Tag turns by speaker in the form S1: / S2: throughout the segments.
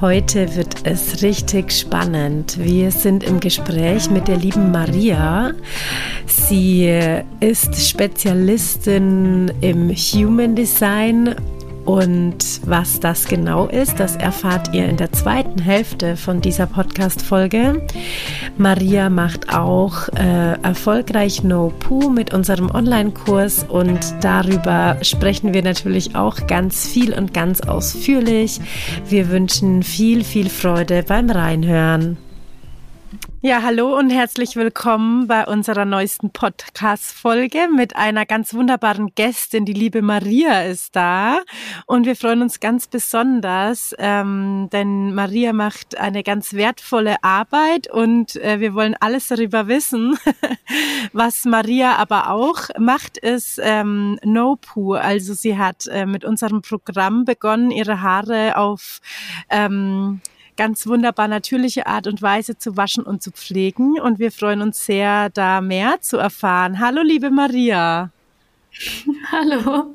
S1: Heute wird es richtig spannend. Wir sind im Gespräch mit der lieben Maria. Sie ist Spezialistin im Human Design und was das genau ist, das erfahrt ihr in der zweiten Hälfte von dieser Podcast-Folge. Maria macht auch äh, erfolgreich No Poo mit unserem Online-Kurs und darüber sprechen wir natürlich auch ganz viel und ganz ausführlich. Wir wünschen viel, viel Freude beim Reinhören. Ja, hallo und herzlich willkommen bei unserer neuesten Podcast-Folge mit einer ganz wunderbaren Gästin. Die liebe Maria ist da und wir freuen uns ganz besonders, ähm, denn Maria macht eine ganz wertvolle Arbeit und äh, wir wollen alles darüber wissen. Was Maria aber auch macht, ist ähm, No Poo. Also sie hat äh, mit unserem Programm begonnen, ihre Haare auf ähm, ganz wunderbar natürliche Art und Weise zu waschen und zu pflegen. Und wir freuen uns sehr, da mehr zu erfahren. Hallo, liebe Maria.
S2: Hallo,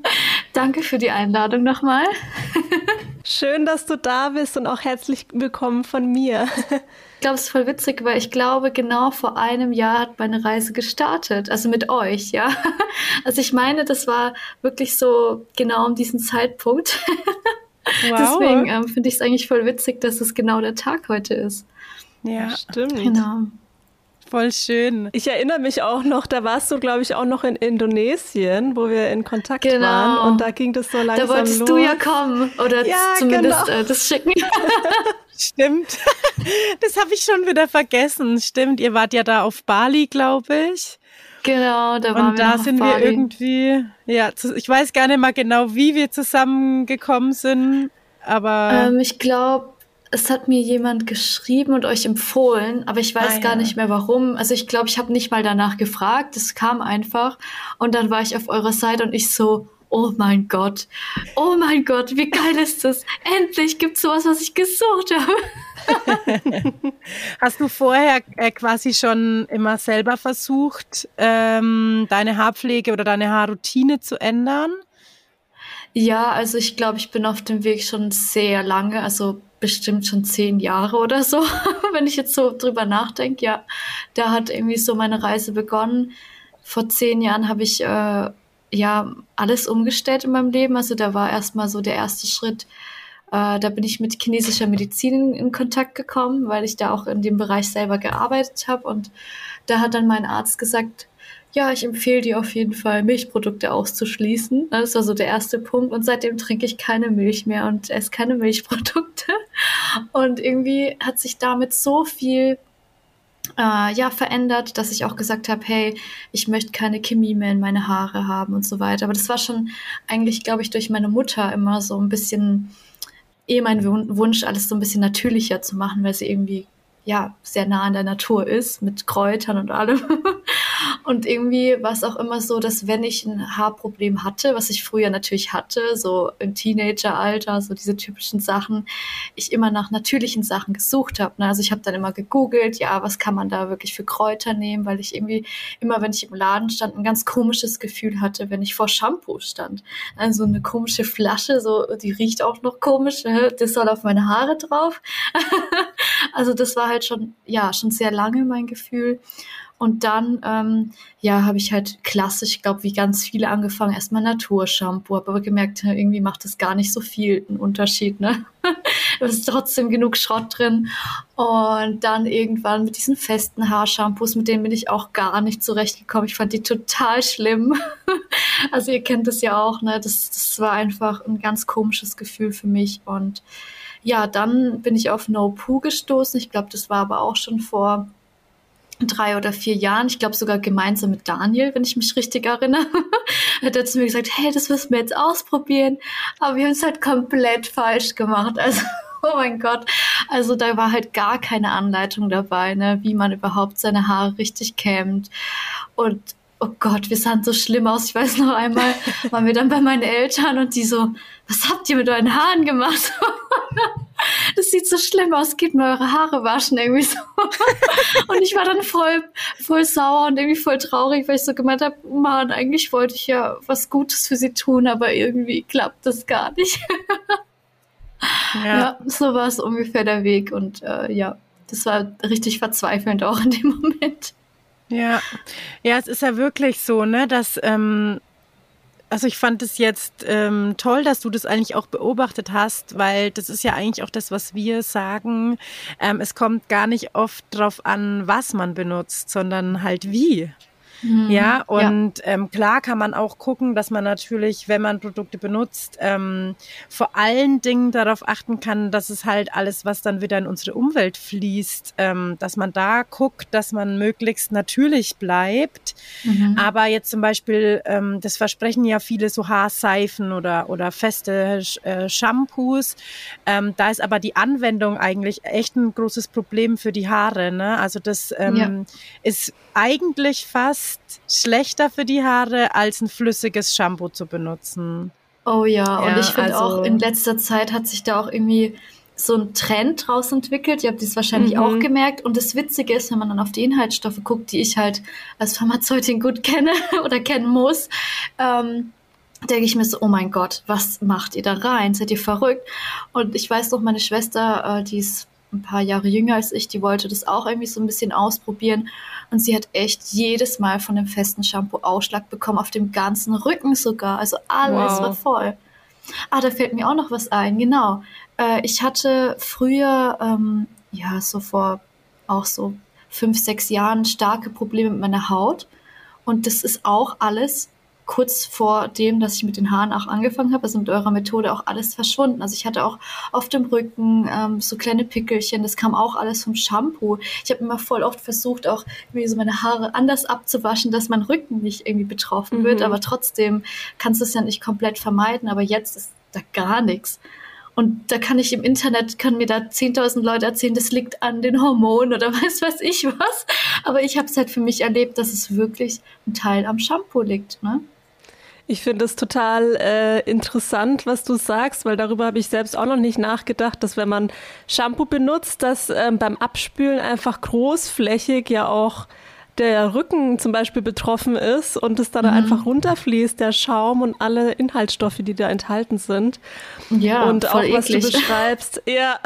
S2: danke für die Einladung nochmal.
S3: Schön, dass du da bist und auch herzlich willkommen von mir.
S2: Ich glaube, es ist voll witzig, weil ich glaube, genau vor einem Jahr hat meine Reise gestartet, also mit euch, ja. Also ich meine, das war wirklich so genau um diesen Zeitpunkt. Wow. Deswegen ähm, finde ich es eigentlich voll witzig, dass es genau der Tag heute ist.
S3: Ja, stimmt.
S1: Genau. Voll schön.
S3: Ich erinnere mich auch noch, da warst du, glaube ich, auch noch in Indonesien, wo wir in Kontakt genau. waren. Und da ging das so langsam
S2: Da wolltest
S3: los.
S2: du ja kommen oder ja, zumindest genau. äh, das schicken.
S1: Stimmt. Das habe ich schon wieder vergessen. Stimmt, ihr wart ja da auf Bali, glaube ich.
S2: Genau, da waren
S1: Und wir da sind wir irgendwie, ja, ich weiß gar nicht mal genau, wie wir zusammengekommen sind, aber.
S2: Ähm, ich glaube, es hat mir jemand geschrieben und euch empfohlen, aber ich weiß ah, gar ja. nicht mehr warum. Also ich glaube, ich habe nicht mal danach gefragt, es kam einfach und dann war ich auf eurer Seite und ich so, oh mein Gott, oh mein Gott, wie geil ist das? Endlich gibt es sowas, was ich gesucht habe.
S1: Hast du vorher äh, quasi schon immer selber versucht, ähm, deine Haarpflege oder deine Haarroutine zu ändern?
S2: Ja, also ich glaube, ich bin auf dem Weg schon sehr lange, also bestimmt schon zehn Jahre oder so, wenn ich jetzt so drüber nachdenke. Ja, da hat irgendwie so meine Reise begonnen. Vor zehn Jahren habe ich äh, ja alles umgestellt in meinem Leben. Also da war erstmal so der erste Schritt, äh, da bin ich mit chinesischer Medizin in Kontakt gekommen, weil ich da auch in dem Bereich selber gearbeitet habe. Und da hat dann mein Arzt gesagt, ja, ich empfehle dir auf jeden Fall, Milchprodukte auszuschließen. Das war so der erste Punkt. Und seitdem trinke ich keine Milch mehr und esse keine Milchprodukte. Und irgendwie hat sich damit so viel äh, ja verändert, dass ich auch gesagt habe, hey, ich möchte keine Chemie mehr in meine Haare haben und so weiter. Aber das war schon eigentlich, glaube ich, durch meine Mutter immer so ein bisschen eh mein Wunsch, alles so ein bisschen natürlicher zu machen, weil sie irgendwie ja sehr nah an der Natur ist mit Kräutern und allem. Und irgendwie war es auch immer so, dass wenn ich ein Haarproblem hatte, was ich früher natürlich hatte, so im Teenageralter, so diese typischen Sachen, ich immer nach natürlichen Sachen gesucht habe. Ne? Also ich habe dann immer gegoogelt, ja, was kann man da wirklich für Kräuter nehmen, weil ich irgendwie immer, wenn ich im Laden stand, ein ganz komisches Gefühl hatte, wenn ich vor Shampoo stand. Also eine komische Flasche, so die riecht auch noch komisch, ne? das soll auf meine Haare drauf. also das war halt schon, ja, schon sehr lange mein Gefühl. Und dann, ähm, ja, habe ich halt klassisch, ich glaube, wie ganz viele angefangen, erstmal Naturshampoo, habe aber gemerkt, irgendwie macht das gar nicht so viel einen Unterschied, ne? da ist trotzdem genug Schrott drin. Und dann irgendwann mit diesen festen Haarshampoos, mit denen bin ich auch gar nicht zurechtgekommen. Ich fand die total schlimm. also ihr kennt das ja auch, ne? Das, das war einfach ein ganz komisches Gefühl für mich. Und ja, dann bin ich auf No Poo gestoßen. Ich glaube, das war aber auch schon vor drei oder vier Jahren, ich glaube sogar gemeinsam mit Daniel, wenn ich mich richtig erinnere, hat er zu mir gesagt, hey, das müssen wir jetzt ausprobieren. Aber wir haben es halt komplett falsch gemacht. Also oh mein Gott. Also da war halt gar keine Anleitung dabei, ne, wie man überhaupt seine Haare richtig kämmt. Und oh Gott, wir sahen so schlimm aus. Ich weiß noch einmal, waren wir dann bei meinen Eltern und die so, was habt ihr mit euren Haaren gemacht? das sieht so schlimm aus, geht mir eure Haare waschen irgendwie so. und ich war dann voll, voll sauer und irgendwie voll traurig, weil ich so gemeint habe, Mann, eigentlich wollte ich ja was Gutes für sie tun, aber irgendwie klappt das gar nicht. ja. ja, so war es ungefähr der Weg und äh, ja, das war richtig verzweifelnd auch in dem Moment.
S1: Ja, ja, es ist ja wirklich so, ne, dass ähm, also ich fand es jetzt ähm, toll, dass du das eigentlich auch beobachtet hast, weil das ist ja eigentlich auch das, was wir sagen. Ähm, es kommt gar nicht oft drauf an, was man benutzt, sondern halt wie. Mhm. Ja, und ja. Ähm, klar kann man auch gucken, dass man natürlich, wenn man Produkte benutzt, ähm, vor allen Dingen darauf achten kann, dass es halt alles, was dann wieder in unsere Umwelt fließt, ähm, dass man da guckt, dass man möglichst natürlich bleibt. Mhm. Aber jetzt zum Beispiel, ähm, das versprechen ja viele so Haarseifen oder, oder feste äh, Shampoos. Ähm, da ist aber die Anwendung eigentlich echt ein großes Problem für die Haare. Ne? Also das ähm, ja. ist eigentlich fast schlechter für die Haare, als ein flüssiges Shampoo zu benutzen.
S2: Oh ja, ja und ich finde also, auch in letzter Zeit hat sich da auch irgendwie so ein Trend draus entwickelt. Ihr habt dies wahrscheinlich mhm. auch gemerkt. Und das Witzige ist, wenn man dann auf die Inhaltsstoffe guckt, die ich halt als Pharmazeutin gut kenne oder kennen muss, ähm, denke ich mir so, oh mein Gott, was macht ihr da rein? Seid ihr verrückt? Und ich weiß noch, meine Schwester, äh, die ist ein paar Jahre jünger als ich, die wollte das auch irgendwie so ein bisschen ausprobieren. Und sie hat echt jedes Mal von dem festen Shampoo Ausschlag bekommen, auf dem ganzen Rücken sogar. Also alles wow. war voll. Ah, da fällt mir auch noch was ein, genau. Äh, ich hatte früher, ähm, ja, so vor auch so fünf, sechs Jahren starke Probleme mit meiner Haut. Und das ist auch alles kurz vor dem, dass ich mit den Haaren auch angefangen habe, also mit eurer Methode auch alles verschwunden. Also ich hatte auch auf dem Rücken ähm, so kleine Pickelchen, das kam auch alles vom Shampoo. Ich habe immer voll oft versucht, auch irgendwie so meine Haare anders abzuwaschen, dass mein Rücken nicht irgendwie betroffen mhm. wird, aber trotzdem kannst du es ja nicht komplett vermeiden, aber jetzt ist da gar nichts. Und da kann ich im Internet, kann mir da 10.000 Leute erzählen, das liegt an den Hormonen oder weiß was ich was. Aber ich habe es halt für mich erlebt, dass es wirklich ein Teil am Shampoo liegt. Ne?
S3: Ich finde es total äh, interessant, was du sagst, weil darüber habe ich selbst auch noch nicht nachgedacht, dass wenn man Shampoo benutzt, dass ähm, beim Abspülen einfach großflächig ja auch der Rücken zum Beispiel betroffen ist und es dann mhm. einfach runterfließt, der Schaum und alle Inhaltsstoffe, die da enthalten sind.
S2: Ja,
S3: und auch was eklig. du beschreibst, ja,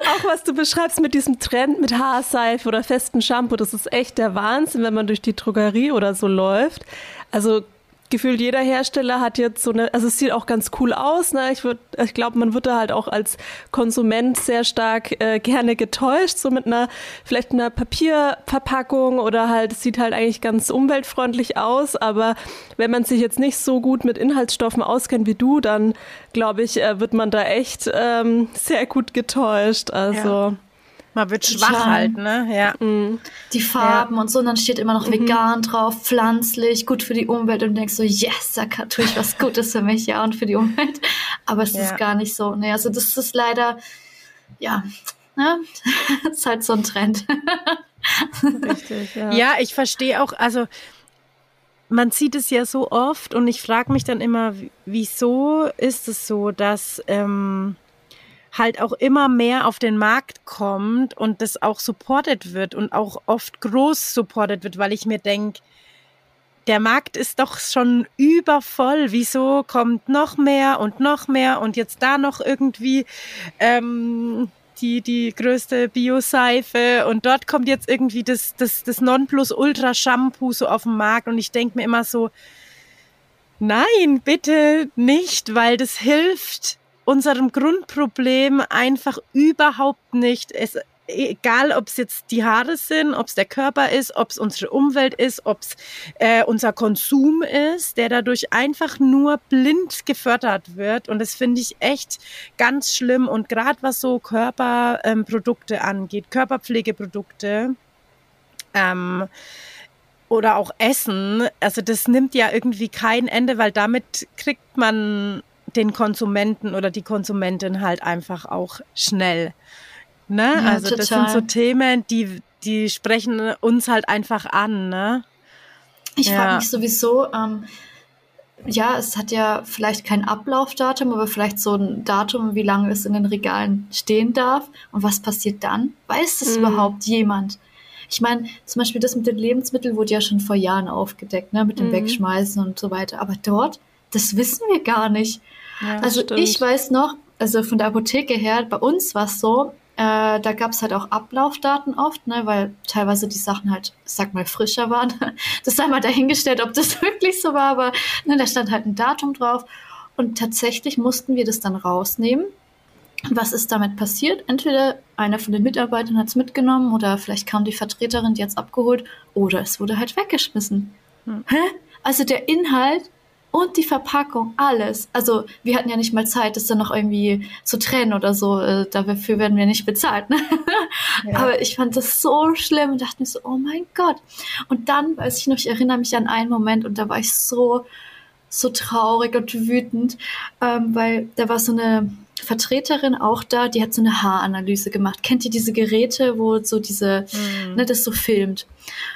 S3: auch was du beschreibst mit diesem Trend mit Haarseife oder festen Shampoo, das ist echt der Wahnsinn, wenn man durch die Drogerie oder so läuft. Also gefühlt jeder Hersteller hat jetzt so eine, also es sieht auch ganz cool aus. Ne? Ich, würd, ich glaube, man wird da halt auch als Konsument sehr stark äh, gerne getäuscht, so mit einer, vielleicht einer Papierverpackung oder halt, es sieht halt eigentlich ganz umweltfreundlich aus. Aber wenn man sich jetzt nicht so gut mit Inhaltsstoffen auskennt wie du, dann glaube ich, äh, wird man da echt ähm, sehr gut getäuscht. Also. Ja.
S1: Man wird schwach Charme. halt, ne? Ja.
S2: Mhm. Die Farben ja. und so, und dann steht immer noch mhm. vegan drauf, pflanzlich, gut für die Umwelt und du denkst so, yes, da tue ich was Gutes für mich, ja, und für die Umwelt. Aber es ja. ist gar nicht so. Ne, also das ist leider, ja, ne? ist halt so ein Trend.
S1: Richtig, ja. Ja, ich verstehe auch, also man sieht es ja so oft und ich frage mich dann immer, wieso ist es so, dass ähm, halt auch immer mehr auf den Markt kommt und das auch supported wird und auch oft groß supported wird, weil ich mir denke, der Markt ist doch schon übervoll. Wieso kommt noch mehr und noch mehr und jetzt da noch irgendwie ähm, die, die größte Bio-Seife und dort kommt jetzt irgendwie das, das, das Nonplus-Ultra-Shampoo so auf den Markt und ich denke mir immer so, nein, bitte nicht, weil das hilft unserem Grundproblem einfach überhaupt nicht. Es, egal, ob es jetzt die Haare sind, ob es der Körper ist, ob es unsere Umwelt ist, ob es äh, unser Konsum ist, der dadurch einfach nur blind gefördert wird. Und das finde ich echt ganz schlimm. Und gerade was so Körperprodukte ähm, angeht, Körperpflegeprodukte, ähm, oder auch Essen, also das nimmt ja irgendwie kein Ende, weil damit kriegt man den Konsumenten oder die Konsumentin halt einfach auch schnell. Ne? Ja, also total. das sind so Themen, die, die sprechen uns halt einfach an. Ne?
S2: Ich ja. frage mich sowieso, ähm, ja, es hat ja vielleicht kein Ablaufdatum, aber vielleicht so ein Datum, wie lange es in den Regalen stehen darf. Und was passiert dann? Weiß das mhm. überhaupt jemand? Ich meine, zum Beispiel das mit den Lebensmitteln wurde ja schon vor Jahren aufgedeckt, ne, mit dem mhm. Wegschmeißen und so weiter. Aber dort, das wissen wir gar nicht. Ja, also stimmt. ich weiß noch, also von der Apotheke her, bei uns war es so, äh, da gab es halt auch Ablaufdaten oft, ne, weil teilweise die Sachen halt, sag mal, frischer waren. Das sei mal dahingestellt, ob das wirklich so war, aber ne, da stand halt ein Datum drauf. Und tatsächlich mussten wir das dann rausnehmen. Was ist damit passiert? Entweder einer von den Mitarbeitern hat es mitgenommen oder vielleicht kam die Vertreterin, die hat es abgeholt oder es wurde halt weggeschmissen. Hm. Hä? Also der Inhalt und die Verpackung, alles. Also wir hatten ja nicht mal Zeit, das dann noch irgendwie zu trennen oder so. Äh, dafür werden wir nicht bezahlt. Ne? Ja. Aber ich fand das so schlimm und dachte mir so, oh mein Gott. Und dann, weiß ich noch, ich erinnere mich an einen Moment und da war ich so, so traurig und wütend, ähm, weil da war so eine Vertreterin auch da, die hat so eine Haaranalyse gemacht. Kennt ihr diese Geräte, wo so diese, mhm. ne, das so filmt?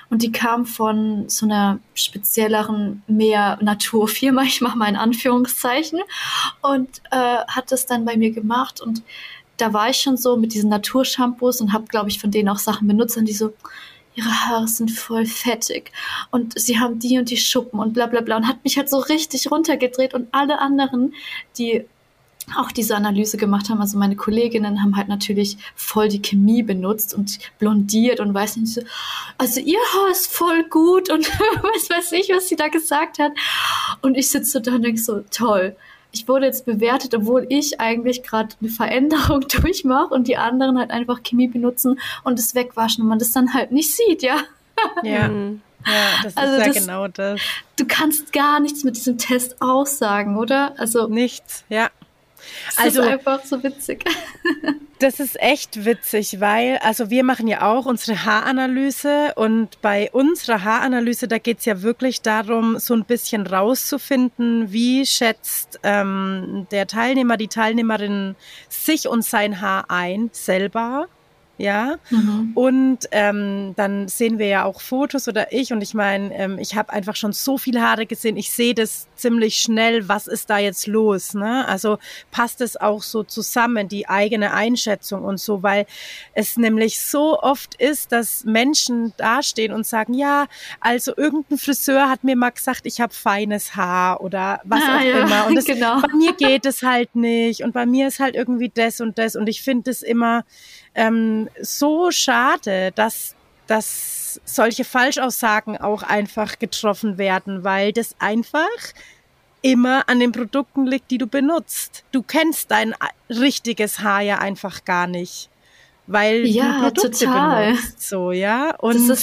S2: Und die kam von so einer spezielleren, mehr Naturfirma, ich mache mal in Anführungszeichen, und äh, hat das dann bei mir gemacht und da war ich schon so mit diesen Naturshampoos und habe, glaube ich, von denen auch Sachen benutzt und die so, ihre Haare sind voll fettig und sie haben die und die Schuppen und bla bla bla und hat mich halt so richtig runtergedreht und alle anderen, die auch diese Analyse gemacht haben. Also meine Kolleginnen haben halt natürlich voll die Chemie benutzt und blondiert und weiß nicht so, also ihr Haar ist voll gut und was weiß ich, was sie da gesagt hat. Und ich sitze da und denke so, toll. Ich wurde jetzt bewertet, obwohl ich eigentlich gerade eine Veränderung durchmache und die anderen halt einfach Chemie benutzen und es wegwaschen und man das dann halt nicht sieht, ja.
S1: Ja. Ja, das also ist ja das, genau das.
S2: Du kannst gar nichts mit diesem Test aussagen, oder? Also
S1: nichts, ja.
S2: Das also, ist einfach so witzig.
S1: Das ist echt witzig, weil, also wir machen ja auch unsere Haaranalyse und bei unserer Haaranalyse, da geht es ja wirklich darum, so ein bisschen rauszufinden, wie schätzt ähm, der Teilnehmer, die Teilnehmerin sich und sein Haar ein, selber ja. Mhm. Und ähm, dann sehen wir ja auch Fotos oder ich und ich meine, ähm, ich habe einfach schon so viele Haare gesehen. Ich sehe das ziemlich schnell, was ist da jetzt los. Ne? Also passt es auch so zusammen, die eigene Einschätzung und so, weil es nämlich so oft ist, dass Menschen dastehen und sagen, ja, also irgendein Friseur hat mir mal gesagt, ich habe feines Haar oder was ah, auch ja, immer. Und das, genau. bei mir geht es halt nicht und bei mir ist halt irgendwie das und das und ich finde es immer ähm, so schade, dass, dass solche Falschaussagen auch einfach getroffen werden, weil das einfach immer an den Produkten liegt, die du benutzt. Du kennst dein richtiges Haar ja einfach gar nicht, weil ja, du Produkte total. benutzt, so ja. Und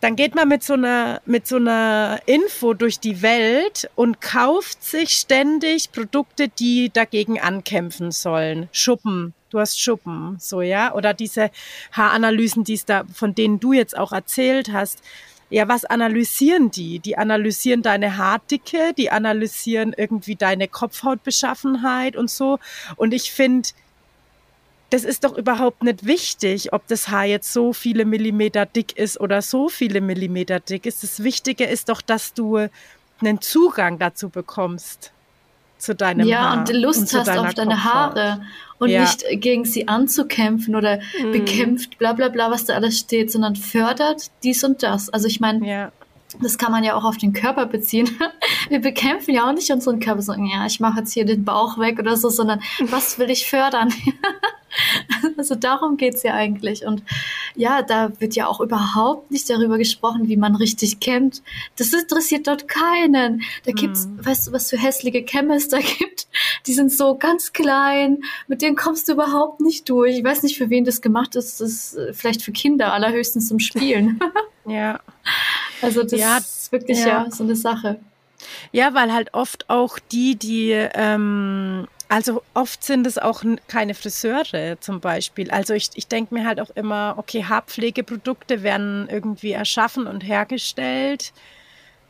S1: dann geht man mit so einer mit so einer Info durch die Welt und kauft sich ständig Produkte, die dagegen ankämpfen sollen. Schuppen, du hast Schuppen, so ja, oder diese Haaranalysen, die es da, von denen du jetzt auch erzählt hast. Ja, was analysieren die? Die analysieren deine Haardicke, die analysieren irgendwie deine Kopfhautbeschaffenheit und so. Und ich finde, das ist doch überhaupt nicht wichtig, ob das Haar jetzt so viele Millimeter dick ist oder so viele Millimeter dick ist. Das Wichtige ist doch, dass du einen Zugang dazu bekommst zu deinem
S2: ja,
S1: Haar.
S2: Ja, und Lust und hast auf deine Kopfhaut. Haare und ja. nicht gegen sie anzukämpfen oder mhm. bekämpft, bla bla bla, was da alles steht, sondern fördert dies und das. Also ich meine, ja. das kann man ja auch auf den Körper beziehen. Wir bekämpfen ja auch nicht unseren Körper, so, ja, ich mache jetzt hier den Bauch weg oder so, sondern was will ich fördern? Also darum geht's ja eigentlich. Und ja, da wird ja auch überhaupt nicht darüber gesprochen, wie man richtig kämmt. Das interessiert dort keinen. Da gibt's, hm. weißt du, was für hässliche es da gibt? Die sind so ganz klein, mit denen kommst du überhaupt nicht durch. Ich weiß nicht, für wen das gemacht ist. Das ist äh, vielleicht für Kinder, allerhöchstens zum Spielen.
S1: ja.
S2: Also das ja, ist wirklich ja. ja so eine Sache.
S1: Ja, weil halt oft auch die, die ähm, also oft sind es auch keine Friseure zum Beispiel. Also ich, ich denke mir halt auch immer, okay, Haarpflegeprodukte werden irgendwie erschaffen und hergestellt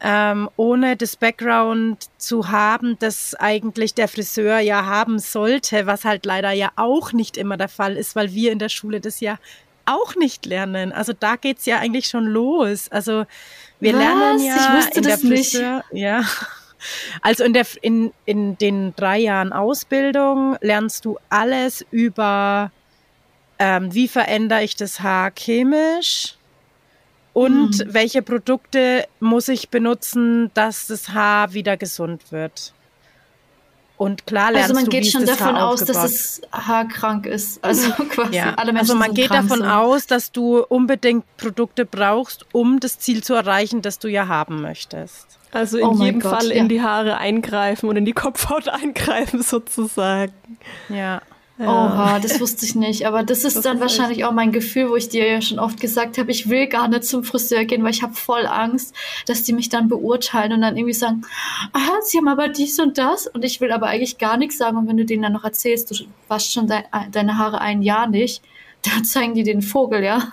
S1: ähm, ohne das Background zu haben, das eigentlich der Friseur ja haben sollte, was halt leider ja auch nicht immer der Fall ist, weil wir in der Schule das ja auch nicht lernen. Also da geht's ja eigentlich schon los. Also wir was? lernen ja
S2: ich wusste
S1: in
S2: das
S1: der Friseur, nicht. ja. Also in der in, in den drei Jahren Ausbildung lernst du alles über ähm, wie verändere ich das Haar chemisch und hm. welche Produkte muss ich benutzen, dass das Haar wieder gesund wird. Und klar lernst
S2: Also man
S1: du,
S2: geht schon davon
S1: Haar
S2: aus, dass es haarkrank ist. Also quasi
S1: ja.
S2: alle Menschen
S1: Also man
S2: sind
S1: geht
S2: krank,
S1: davon
S2: so.
S1: aus, dass du unbedingt Produkte brauchst, um das Ziel zu erreichen, das du ja haben möchtest.
S3: Also in
S2: Oh
S3: jedem
S2: Gott,
S3: Fall
S2: ja.
S3: in die Haare eingreifen und in die Kopfhaut eingreifen sozusagen.
S1: Ja.
S2: Oha, das wusste ich nicht. Aber das ist
S3: Das
S2: dann
S3: ist
S2: wahrscheinlich auch mein Gefühl, wo ich dir ja schon oft gesagt habe, ich will gar nicht zum Friseur gehen, weil ich habe voll Angst, dass die mich dann beurteilen und dann irgendwie sagen, ah, sie haben aber dies und das. Und ich will aber eigentlich gar nichts sagen. Und wenn du denen dann noch erzählst, du waschst schon dein, deine Haare ein Jahr nicht, dann zeigen die den Vogel, ja.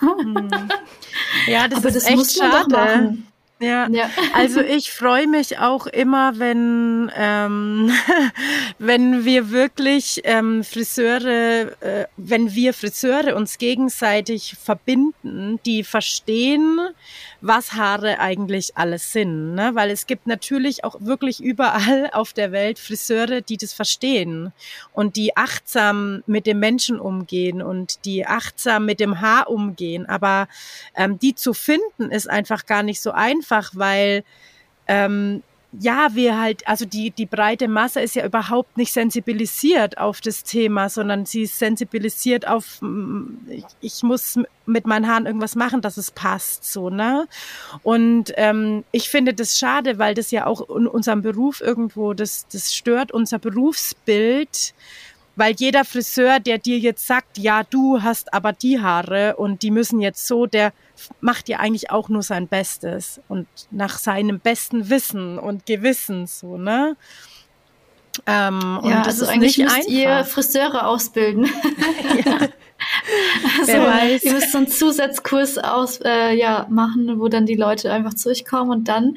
S1: Ja, das
S2: aber
S1: ist
S2: das
S1: echt schade. Ja.
S2: Ja.
S1: Also ich freue mich auch immer, wenn, ähm, wenn wir wirklich ähm, Friseure, äh, wenn wir Friseure uns gegenseitig verbinden, die verstehen, was Haare eigentlich alles sind. Ne? Weil es gibt natürlich auch wirklich überall auf der Welt Friseure, die das verstehen und die achtsam mit dem Menschen umgehen und die achtsam mit dem Haar umgehen. Aber ähm, die zu finden, ist einfach gar nicht so einfach, weil ähm, ja, wir halt, also die, die breite Masse ist ja überhaupt nicht sensibilisiert auf das Thema, sondern sie ist sensibilisiert auf, mm, ich, ich muss mit meinen Haaren irgendwas machen, dass es passt, so, ne? Und ähm, ich finde das schade, weil das ja auch in unserem Beruf irgendwo, das, das stört unser Berufsbild, weil jeder Friseur, der dir jetzt sagt, ja, du hast aber die Haare und die müssen jetzt so, der macht ja eigentlich auch nur sein Bestes und nach seinem besten Wissen und Gewissen so, ne? Ähm, und
S2: ja,
S1: das
S2: also
S1: ist
S2: eigentlich
S1: nicht
S2: müsst
S1: einfach.
S2: ihr Friseure ausbilden. also,
S1: Wer weiß.
S2: ihr müsst so einen Zusatzkurs aus, äh, ja, machen, wo dann die Leute einfach zu euch kommen und dann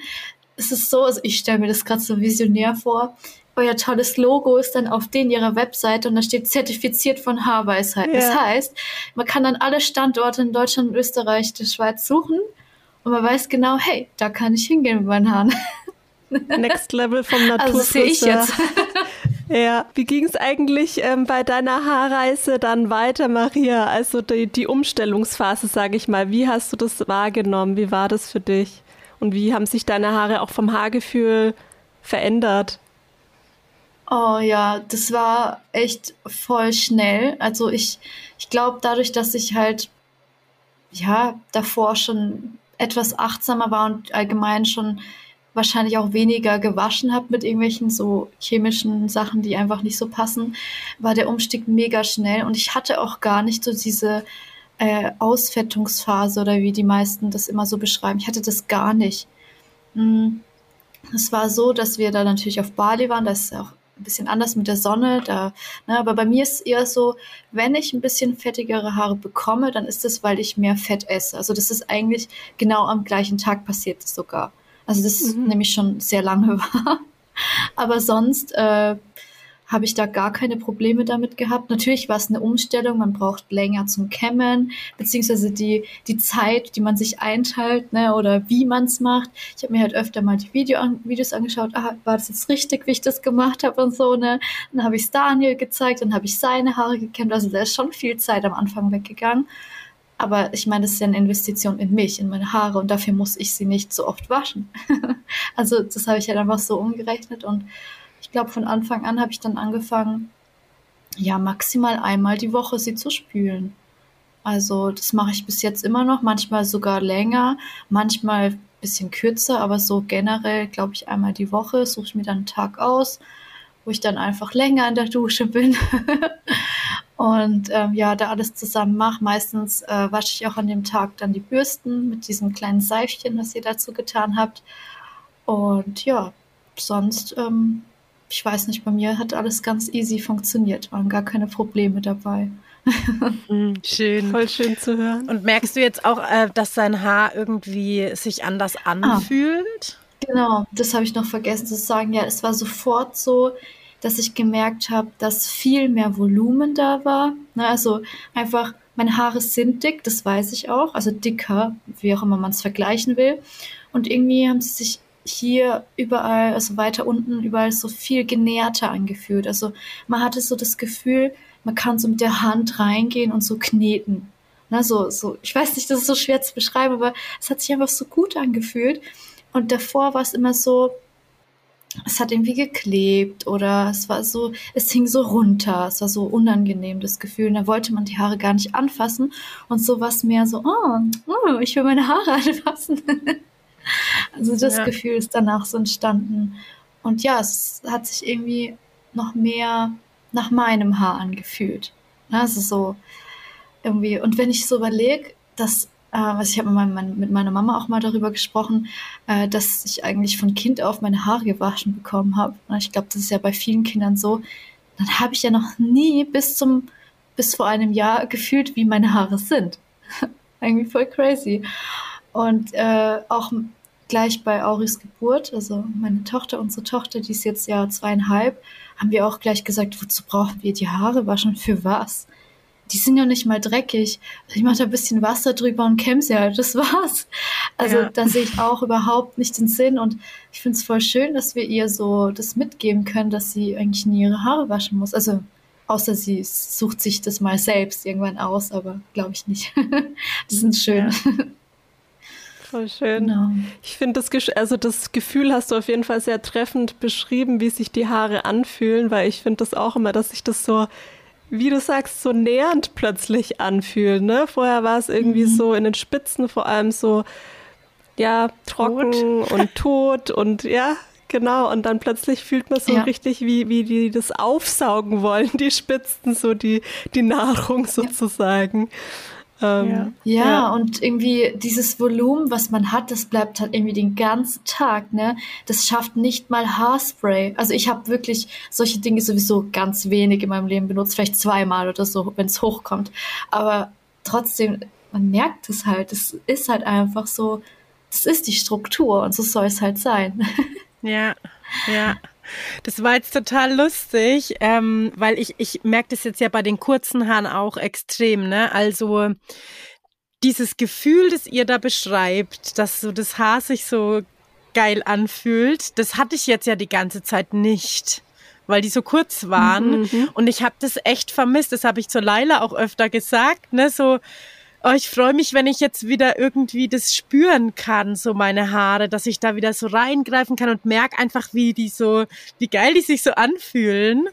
S2: ist es so, also ich stelle mir das gerade so visionär vor, euer tolles Logo ist dann auf den ihrer Webseite und da steht zertifiziert von Haarweisheit.
S3: Ja.
S2: Das heißt, man kann dann alle Standorte in Deutschland, Österreich, der Schweiz suchen und man weiß genau, hey, da kann ich hingehen mit meinen Haaren.
S3: Next Level vom Naturfriseur.
S2: Also das sehe ich jetzt.
S3: Ja, wie ging es eigentlich ähm, bei deiner Haarreise dann weiter, Maria? Also die, die Umstellungsphase, sage ich mal. Wie hast du das wahrgenommen? Wie war das für dich? Und wie haben sich deine Haare auch vom Haargefühl verändert?
S2: Oh ja, das war echt voll schnell. Also ich, ich glaube, dadurch, dass ich halt ja davor schon etwas achtsamer war und allgemein schon wahrscheinlich auch weniger gewaschen habe mit irgendwelchen so chemischen Sachen, die einfach nicht so passen, war der Umstieg mega schnell und ich hatte auch gar nicht so diese äh, Ausfettungsphase oder wie die meisten das immer so beschreiben. Ich hatte das gar nicht. Mm. Es war so, dass wir da natürlich auf Bali waren, das ist auch ein bisschen anders mit der Sonne, da, ne, aber bei mir ist eher so, wenn ich ein bisschen fettigere Haare bekomme, dann ist das, weil ich mehr Fett esse. Also das ist eigentlich genau am gleichen Tag passiert sogar. Also das
S3: Mhm.
S2: nämlich schon sehr lange war. Aber sonst äh, habe ich da gar keine Probleme damit gehabt. Natürlich war es eine Umstellung, man braucht länger zum Kämmen, beziehungsweise die, die Zeit, die man sich einteilt, ne, oder wie man es macht. Ich habe mir halt öfter mal die Video an, Videos angeschaut, ah, war das jetzt richtig, wie ich das gemacht habe und so, ne? Dann habe ich es Daniel gezeigt, dann habe ich seine Haare gekämmt. Also da ist schon viel Zeit am Anfang weggegangen. Aber ich meine, das ist ja eine Investition in mich, in meine Haare und dafür muss ich sie nicht so oft waschen. also das habe ich halt einfach so umgerechnet und ich glaube, von Anfang an habe ich dann angefangen, ja, maximal einmal die Woche sie zu spülen. Also das mache ich bis jetzt immer noch, manchmal sogar länger, manchmal bisschen kürzer, aber so generell, glaube ich, einmal die Woche suche ich mir dann einen Tag aus, wo ich dann einfach länger in der Dusche bin. Und ähm, ja, da alles zusammen mache. Meistens äh, wasche ich auch an dem Tag dann die Bürsten mit diesem kleinen Seifchen, was ihr dazu getan habt. Und ja, sonst, ähm, ich weiß nicht, bei mir hat alles ganz easy funktioniert, waren gar keine Probleme dabei.
S1: Hm, Schön.
S3: Voll schön zu hören.
S1: Und merkst du jetzt auch, äh, dass dein Haar irgendwie sich anders anfühlt?
S2: Genau, das habe ich noch vergessen zu sagen. Ja, es war sofort so, dass ich gemerkt habe, dass viel mehr Volumen da war. Ne, also einfach, meine Haare sind dick, das weiß ich auch. Also dicker, wie auch immer man es vergleichen will. Und irgendwie haben sie sich hier überall, also weiter unten, überall so viel genährter angefühlt. Also man hatte so das Gefühl, man kann so mit der Hand reingehen und so kneten. Na, so, so, ich weiß nicht, das ist so schwer zu beschreiben, aber es hat sich einfach so gut angefühlt. Und davor war es immer so, es hat irgendwie geklebt oder es war so, es hing so runter, es war so unangenehm, das Gefühl. Und da wollte man die Haare gar nicht anfassen. Und so war es mehr so, oh, oh, ich will meine Haare anfassen. Also das ja. Gefühl ist danach so entstanden. Und ja, es hat sich irgendwie noch mehr nach meinem Haar angefühlt. Also so, irgendwie. Und wenn ich so überlege, dass, äh, was ich habe mit, mit, meiner Mama auch mal darüber gesprochen, äh, dass ich eigentlich von Kind auf meine Haare gewaschen bekommen habe. Ich glaube, das ist ja bei vielen Kindern so. Dann habe ich ja noch nie bis zum, bis vor einem Jahr gefühlt, wie meine Haare sind. irgendwie voll crazy. Und äh, auch gleich bei Auris Geburt, also meine Tochter, unsere Tochter, die ist jetzt ja zweieinhalb, haben wir auch gleich gesagt, wozu brauchen wir die Haare waschen? Für was? die sind ja nicht mal dreckig. Ich mache da ein bisschen Wasser drüber und kämme sie halt, das war's. Also ja. da sehe ich auch überhaupt nicht den Sinn und ich finde es voll schön, dass wir ihr so das mitgeben können, dass sie eigentlich nie ihre Haare waschen muss. Also außer sie sucht sich das mal selbst irgendwann aus, aber glaube ich nicht. die sind schön. Ja.
S3: Voll schön. Genau. Ich finde das, also das Gefühl hast du auf jeden Fall sehr treffend beschrieben, wie sich die Haare anfühlen, weil ich finde das auch immer, dass sich das so wie du sagst, so nähernd plötzlich anfühlen. Ne? Vorher war es irgendwie mhm. so in den Spitzen vor allem so, ja, trocken tot. und tot und ja, genau. Und dann plötzlich fühlt man so ja. richtig, wie, wie die das aufsaugen wollen, die Spitzen, so die, die Nahrung sozusagen. Ja.
S2: Ähm, ja. ja, und irgendwie dieses Volumen, was man hat, das bleibt halt irgendwie den ganzen Tag, ne? Das schafft nicht mal Haarspray. Also ich habe wirklich solche Dinge sowieso ganz wenig in meinem Leben benutzt, vielleicht zweimal oder so, wenn es hochkommt. Aber trotzdem, man merkt es halt. Es ist halt einfach so, das ist die Struktur und so soll es halt sein.
S1: Ja, ja. Das war jetzt total lustig, ähm, weil ich, ich merke das jetzt ja bei den kurzen Haaren auch extrem, ne? Also dieses Gefühl, das ihr da beschreibt, dass so das Haar sich so geil anfühlt, das hatte ich jetzt ja die ganze Zeit nicht weil die so kurz waren. Mhm. mhm. Und ich habe das echt vermisst. Das habe ich zur Leila auch öfter gesagt. Ne? So, oh, ich freue mich, wenn ich jetzt wieder irgendwie das spüren kann, so meine Haare, dass ich da wieder so reingreifen kann und merke einfach, wie die so, wie geil die sich so anfühlen.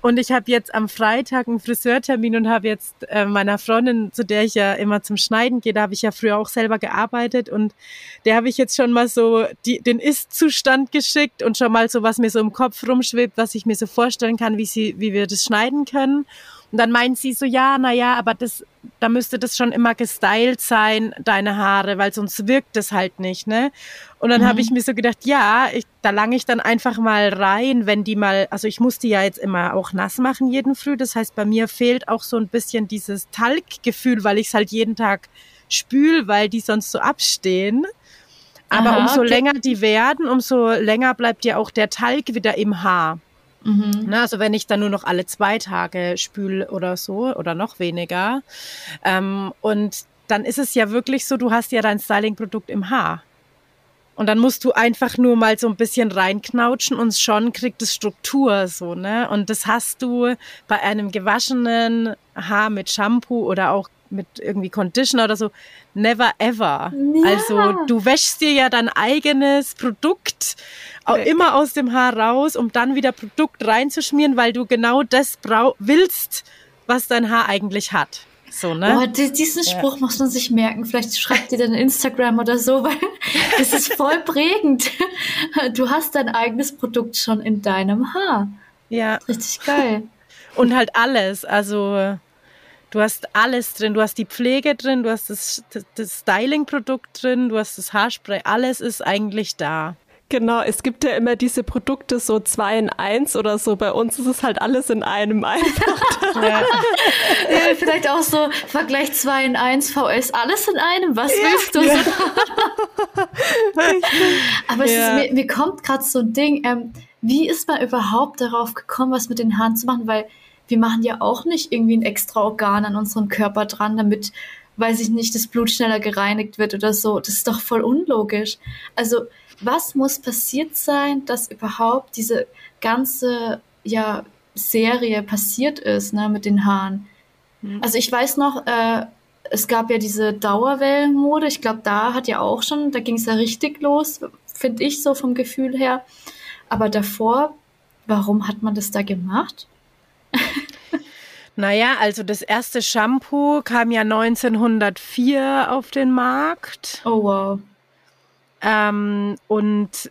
S1: Und ich habe jetzt am Freitag einen Friseurtermin und habe jetzt äh, meiner Freundin, zu der ich ja immer zum Schneiden gehe, da habe ich ja früher auch selber gearbeitet und der habe ich jetzt schon mal so die, den Ist-Zustand geschickt und schon mal so, was mir so im Kopf rumschwebt, was ich mir so vorstellen kann, wie sie, wie wir das schneiden können. Und dann meint sie so, ja, na ja, aber das, da müsste das schon immer gestylt sein, deine Haare, weil sonst wirkt das halt nicht, ne? Und dann mhm. habe ich mir so gedacht, ja, ich, da lange ich dann einfach mal rein, wenn die mal, also ich muss die ja jetzt immer auch nass machen jeden Früh. Das heißt, bei mir fehlt auch so ein bisschen dieses Talggefühl, weil ich es halt jeden Tag spül, weil die sonst so abstehen. Aber Aha, umso okay. länger die werden, umso länger bleibt ja auch der Talg wieder im Haar. Mhm. Na, also wenn ich dann nur noch alle zwei Tage spül oder so oder noch weniger. Ähm, und dann ist es ja wirklich so, du hast ja dein Styling-Produkt im Haar. Und dann musst du einfach nur mal so ein bisschen reinknautschen und schon kriegt es Struktur so, ne? Und das hast du bei einem gewaschenen Haar mit Shampoo oder auch mit irgendwie Conditioner oder so. Never ever. Ja. Also du wäschst dir ja dein eigenes Produkt auch immer aus dem Haar raus, um dann wieder Produkt reinzuschmieren, weil du genau das willst, was dein Haar eigentlich hat. So, ne?
S2: Oh, diesen Spruch ja. muss man sich merken. Vielleicht schreibt ihr dann Instagram oder so, weil das ist voll prägend. Du hast dein eigenes Produkt schon in deinem Haar. Ja. Richtig geil.
S1: Und halt alles. Also Du hast alles drin. Du hast die Pflege drin, du hast das, das Styling-Produkt drin, du hast das Haarspray. Alles ist eigentlich da.
S3: Genau, es gibt ja immer diese Produkte so zwei in eins oder so. Bei uns ist es halt alles in einem einfach.
S2: ja. ja. vielleicht auch so Vergleich zwei in eins VS, alles in einem. Was ja. willst du? Ja. Aber ja. ist, mir, mir, kommt gerade so ein Ding. Ähm, wie ist man überhaupt darauf gekommen, was mit den Haaren zu machen? Weil wir machen ja auch nicht irgendwie ein extra Organ an unserem Körper dran, damit weiß ich nicht, das Blut schneller gereinigt wird oder so. Das ist doch voll unlogisch. Also was muss passiert sein, dass überhaupt diese ganze ja, Serie passiert ist ne, mit den Haaren? Mhm. Also ich weiß noch, äh, es gab ja diese Dauerwellenmode. Ich glaube, da hat ja auch schon, da ging es ja richtig los, finde ich so vom Gefühl her. Aber davor, warum hat man das da gemacht?
S1: Naja, also das erste Shampoo kam ja 1904 auf den Markt.
S2: Oh wow.
S1: Ähm, und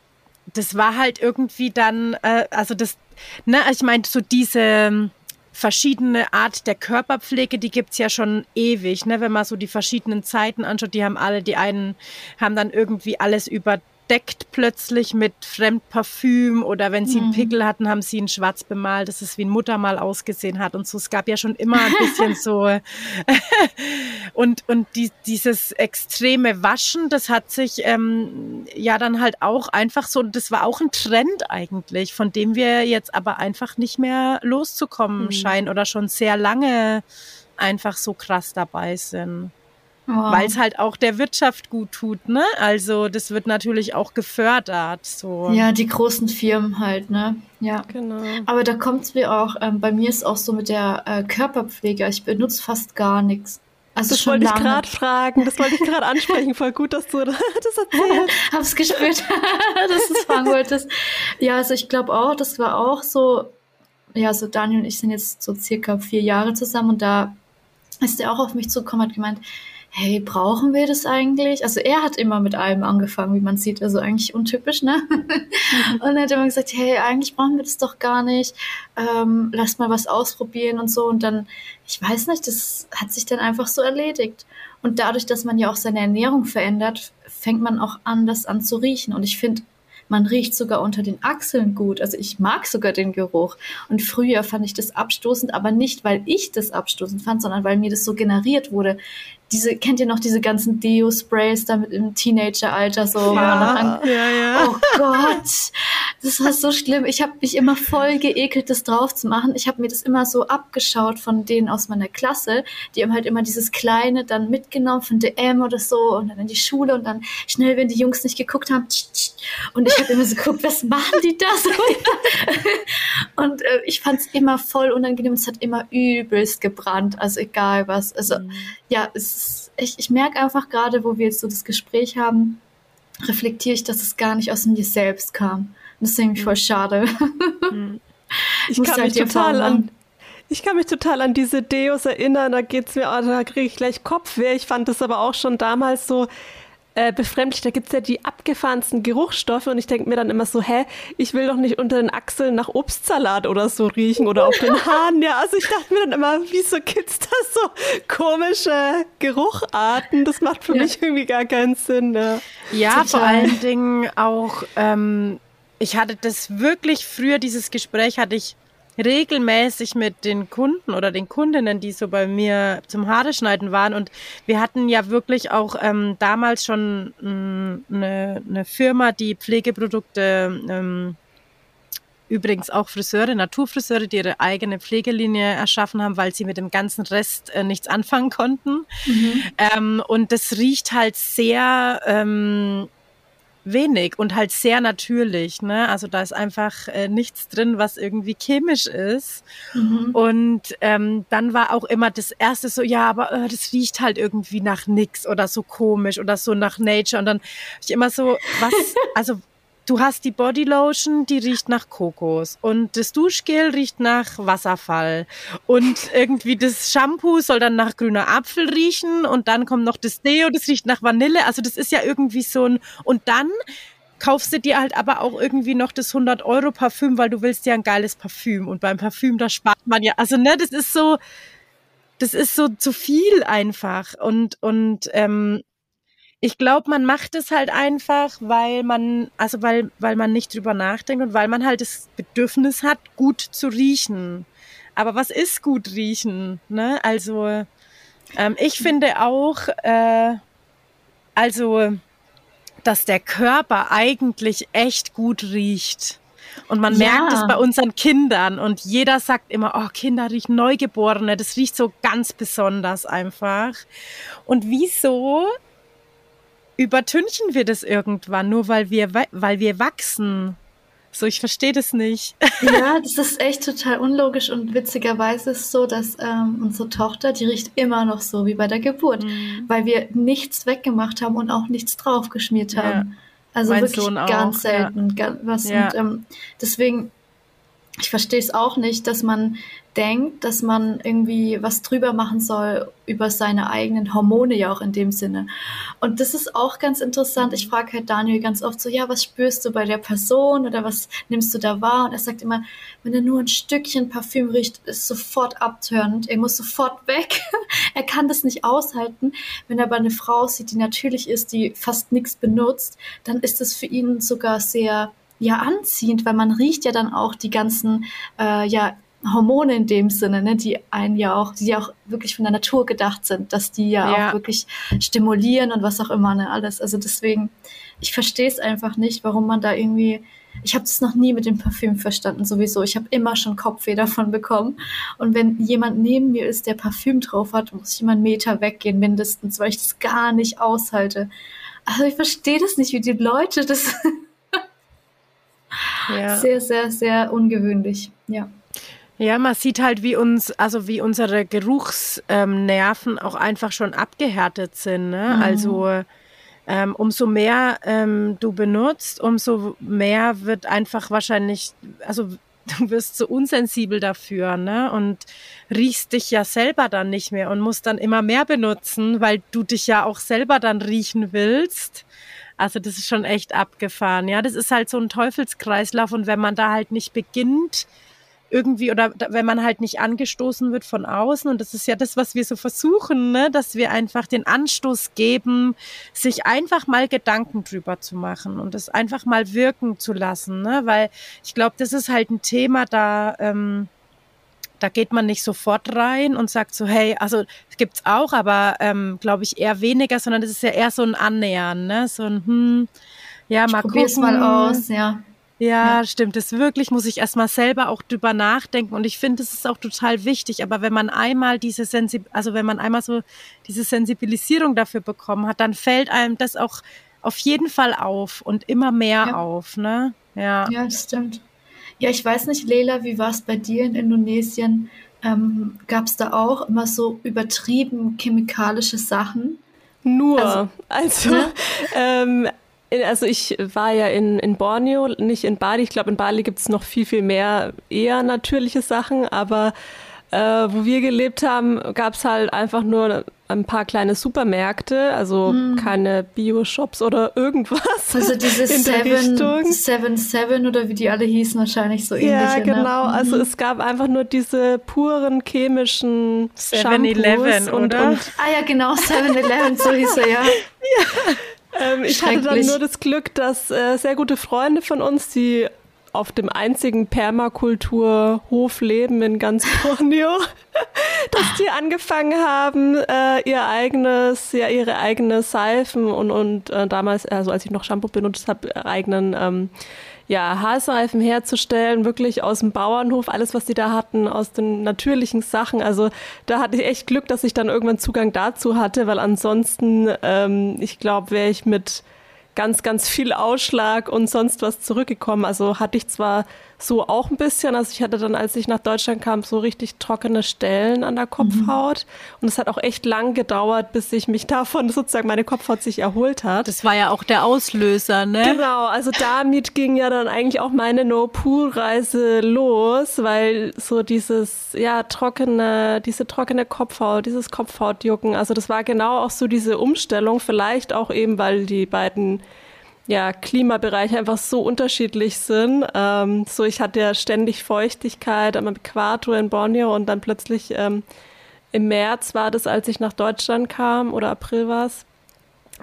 S1: das war halt irgendwie dann, äh, also das, ne, ich meine, so diese verschiedene Art der Körperpflege, die gibt's ja schon ewig, ne? Wenn man so die verschiedenen Zeiten anschaut, die haben alle, die einen haben dann irgendwie alles über deckt plötzlich mit Fremdparfüm oder wenn sie einen mhm. Pickel hatten, haben sie ihn schwarz bemalt, dass es wie ein Muttermal ausgesehen hat und so. Es gab ja schon immer ein bisschen so und und die, dieses extreme Waschen, das hat sich ähm, ja dann halt auch einfach so, das war auch ein Trend eigentlich, von dem wir jetzt aber einfach nicht mehr loszukommen mhm. scheinen oder schon sehr lange einfach so krass dabei sind. Wow. Weil es halt auch der Wirtschaft gut tut, ne? Also das wird natürlich auch gefördert. So.
S2: Ja, die großen Firmen halt, ne? Ja. Genau. Aber da kommt es mir auch, ähm, bei mir ist auch so mit der äh, Körperpflege, ich benutze fast gar nichts.
S3: Also das wollte ich gerade fragen, das wollte ich gerade ansprechen. Voll gut, dass du das erzählst.
S2: Hab's gespürt, dass du es fragen wolltest. Ja, also ich glaube auch, das war auch so, ja, so Daniel und ich sind jetzt so circa vier Jahre zusammen und da ist er auch auf mich zugekommen und hat gemeint, hey, brauchen wir das eigentlich? Also er hat immer mit allem angefangen, wie man sieht, also eigentlich untypisch, ne? und er hat immer gesagt, hey, eigentlich brauchen wir das doch gar nicht. Ähm, lass mal was ausprobieren und so. Und dann, ich weiß nicht, das hat sich dann einfach so erledigt. Und dadurch, dass man ja auch seine Ernährung verändert, fängt man auch an, das an zu riechen. Und ich finde, man riecht sogar unter den Achseln gut. Also ich mag sogar den Geruch. Und früher fand ich das abstoßend, aber nicht, weil ich das abstoßend fand, sondern weil mir das so generiert wurde diese, kennt ihr noch diese ganzen Deo-Sprays da mit im Teenageralter so? Ja, ja, ja. Oh Gott, das war so schlimm. Ich habe mich immer voll geekelt, das drauf zu machen. Ich habe mir das immer so abgeschaut von denen aus meiner Klasse. Die haben halt immer dieses kleine dann mitgenommen von DM oder so und dann in die Schule und dann schnell, wenn die Jungs nicht geguckt haben. Und ich habe immer so geguckt, was machen die da so? und äh, ich fand es immer voll unangenehm. Es hat immer übelst gebrannt, also egal was. Also mhm. ja, es ich, ich merke einfach gerade, wo wir jetzt so das Gespräch haben, reflektiere ich, dass es gar nicht aus mir selbst kam. Und das ist irgendwie voll schade.
S3: Hm. Ich kann halt mich total an, ich kann mich total an diese Deos erinnern, da geht's mir, oh, da kriege ich gleich Kopfweh. Ich fand das aber auch schon damals so, äh, befremdlich. Da gibt es ja die abgefahrensten Geruchsstoffe und ich denke mir dann immer so, hä, ich will doch nicht unter den Achseln nach Obstsalat oder so riechen oder auf den Haaren. Ja, also ich dachte mir dann immer, wieso gibt es da so komische Gerucharten? Das macht für ja. mich irgendwie gar keinen Sinn.
S1: Ja, ja vor allen Dingen auch, ähm, ich hatte das wirklich früher, dieses Gespräch hatte ich regelmäßig mit den Kunden oder den Kundinnen, die so bei mir zum Haare schneiden waren. Und wir hatten ja wirklich auch ähm, damals schon ähm, eine, eine Firma, die Pflegeprodukte ähm, übrigens auch Friseure, Naturfriseure, die ihre eigene Pflegelinie erschaffen haben, weil sie mit dem ganzen Rest äh, nichts anfangen konnten. Mhm. Ähm, und das riecht halt sehr ähm, wenig und halt sehr natürlich. Ne? Also da ist einfach äh, nichts drin, was irgendwie chemisch ist. Mhm. Und ähm, dann war auch immer das erste so, ja, aber äh, das riecht halt irgendwie nach nix oder so komisch oder so nach Nature. Und dann ich immer so, was, also Du hast die Bodylotion, die riecht nach Kokos und das Duschgel riecht nach Wasserfall und irgendwie das Shampoo soll dann nach grüner Apfel riechen und dann kommt noch das Deo, das riecht nach Vanille. Also das ist ja irgendwie so ein und dann kaufst du dir halt aber auch irgendwie noch das 100 Euro Parfüm, weil du willst ja ein geiles Parfüm und beim Parfüm da spart man ja. Also ne, das ist so, das ist so zu viel einfach und und ähm, ich glaube, man macht es halt einfach, weil man, also weil, weil man nicht drüber nachdenkt und weil man halt das Bedürfnis hat, gut zu riechen. Aber was ist gut riechen? Ne? Also ähm, ich finde auch, äh, also, dass der Körper eigentlich echt gut riecht. Und man ja. merkt es bei unseren Kindern und jeder sagt immer, oh, Kinder riechen Neugeborene, das riecht so ganz besonders einfach. Und wieso übertünchen wir das irgendwann, nur weil wir, weil wir wachsen? So, ich verstehe das nicht.
S2: Ja, das ist echt total unlogisch und witzigerweise ist es so, dass ähm, unsere Tochter, die riecht immer noch so wie bei der Geburt, mhm. weil wir nichts weggemacht haben und auch nichts draufgeschmiert haben. Ja. Also mein wirklich ganz selten. Ja. Ganz, was, ja. und, ähm, deswegen ich verstehe es auch nicht, dass man denkt, dass man irgendwie was drüber machen soll über seine eigenen Hormone ja auch in dem Sinne. Und das ist auch ganz interessant. Ich frage halt Daniel ganz oft so, ja, was spürst du bei der Person oder was nimmst du da wahr? Und er sagt immer, wenn er nur ein Stückchen Parfüm riecht, ist sofort abtörend. Er muss sofort weg. er kann das nicht aushalten. Wenn er aber eine Frau sieht, die natürlich ist, die fast nichts benutzt, dann ist es für ihn sogar sehr ja anziehend, weil man riecht ja dann auch die ganzen äh, ja Hormone in dem Sinne, ne, die einen ja auch, die ja auch wirklich von der Natur gedacht sind, dass die ja, ja. auch wirklich stimulieren und was auch immer, ne, alles. Also deswegen, ich verstehe es einfach nicht, warum man da irgendwie, ich habe das noch nie mit dem Parfüm verstanden, sowieso. Ich habe immer schon Kopfweh davon bekommen. Und wenn jemand neben mir ist, der Parfüm drauf hat, muss ich immer einen Meter weggehen, mindestens, weil ich das gar nicht aushalte. Also ich verstehe das nicht, wie die Leute das ja. Sehr, sehr, sehr ungewöhnlich, ja.
S1: Ja, man sieht halt, wie uns, also wie unsere Geruchsnerven ähm, auch einfach schon abgehärtet sind. Ne? Mhm. Also ähm, umso mehr ähm, du benutzt, umso mehr wird einfach wahrscheinlich, also du wirst so unsensibel dafür, ne? Und riechst dich ja selber dann nicht mehr und musst dann immer mehr benutzen, weil du dich ja auch selber dann riechen willst. Also das ist schon echt abgefahren. Ja, das ist halt so ein Teufelskreislauf und wenn man da halt nicht beginnt, irgendwie oder wenn man halt nicht angestoßen wird von außen und das ist ja das, was wir so versuchen, ne? dass wir einfach den Anstoß geben, sich einfach mal Gedanken drüber zu machen und das einfach mal wirken zu lassen, ne? weil ich glaube, das ist halt ein Thema, da ähm, da geht man nicht sofort rein und sagt so, hey, also es gibt's auch, aber ähm, glaube ich eher weniger, sondern das ist ja eher so ein Annähern, ne? So ein, hm, ja, mal
S2: Probier's gucken. mal aus, ja.
S1: Ja, ja, stimmt. Das wirklich muss ich erstmal selber auch drüber nachdenken. Und ich finde, es ist auch total wichtig. Aber wenn man einmal diese Sensib also wenn man einmal so diese Sensibilisierung dafür bekommen hat, dann fällt einem das auch auf jeden Fall auf und immer mehr ja. auf, ne?
S2: Ja. Ja, das stimmt. Ja, ich weiß nicht, Leila, wie war es bei dir in Indonesien? Ähm, Gab es da auch immer so übertrieben chemikalische Sachen?
S3: Nur. Also, also, ne? ähm, also ich war ja in, in Borneo, nicht in Bali. Ich glaube, in Bali gibt es noch viel, viel mehr eher natürliche Sachen, aber äh, wo wir gelebt haben, gab es halt einfach nur ein paar kleine Supermärkte, also hm. keine Bio-Shops oder irgendwas.
S2: Also diese Seven, Seven Seven oder wie die alle hießen, wahrscheinlich so ähnlich. Ja,
S3: ne? genau. Ne? Also es gab einfach nur diese puren chemischen Seven Eleven, und, oder? Und,
S2: ah ja, genau, Seven Eleven, so hieß er, ja.
S3: ja. Ähm, ich hatte dann nur das Glück, dass äh, sehr gute Freunde von uns, die auf dem einzigen Permakulturhof leben in ganz Borneo, dass die angefangen haben, äh, ihr eigenes, ja, ihre eigene Seifen und, und äh, damals, also als ich noch Shampoo benutzt habe, eigenen ähm, ja, Haarseifen herzustellen, wirklich aus dem Bauernhof, alles, was die da hatten, aus den natürlichen Sachen. Also da hatte ich echt Glück, dass ich dann irgendwann Zugang dazu hatte, weil ansonsten, ähm, ich glaube, wäre ich mit ganz, ganz viel Ausschlag und sonst was zurückgekommen. Also hatte ich zwar so auch ein bisschen, also ich hatte dann, als ich nach Deutschland kam, so richtig trockene Stellen an der Kopfhaut. Mhm. Und es hat auch echt lang gedauert, bis ich mich davon sozusagen meine Kopfhaut sich erholt hat.
S1: Das war ja auch der Auslöser, ne?
S3: Genau, also damit ging ja dann eigentlich auch meine No-Pool-Reise los, weil so dieses, ja, trockene, diese trockene Kopfhaut, dieses Kopfhautjucken, also das war genau auch so diese Umstellung, vielleicht auch eben, weil die beiden ja, Klimabereiche einfach so unterschiedlich sind. Ähm, so, ich hatte ja ständig Feuchtigkeit am Äquator in Borneo und dann plötzlich ähm, im März war das, als ich nach Deutschland kam oder April war es,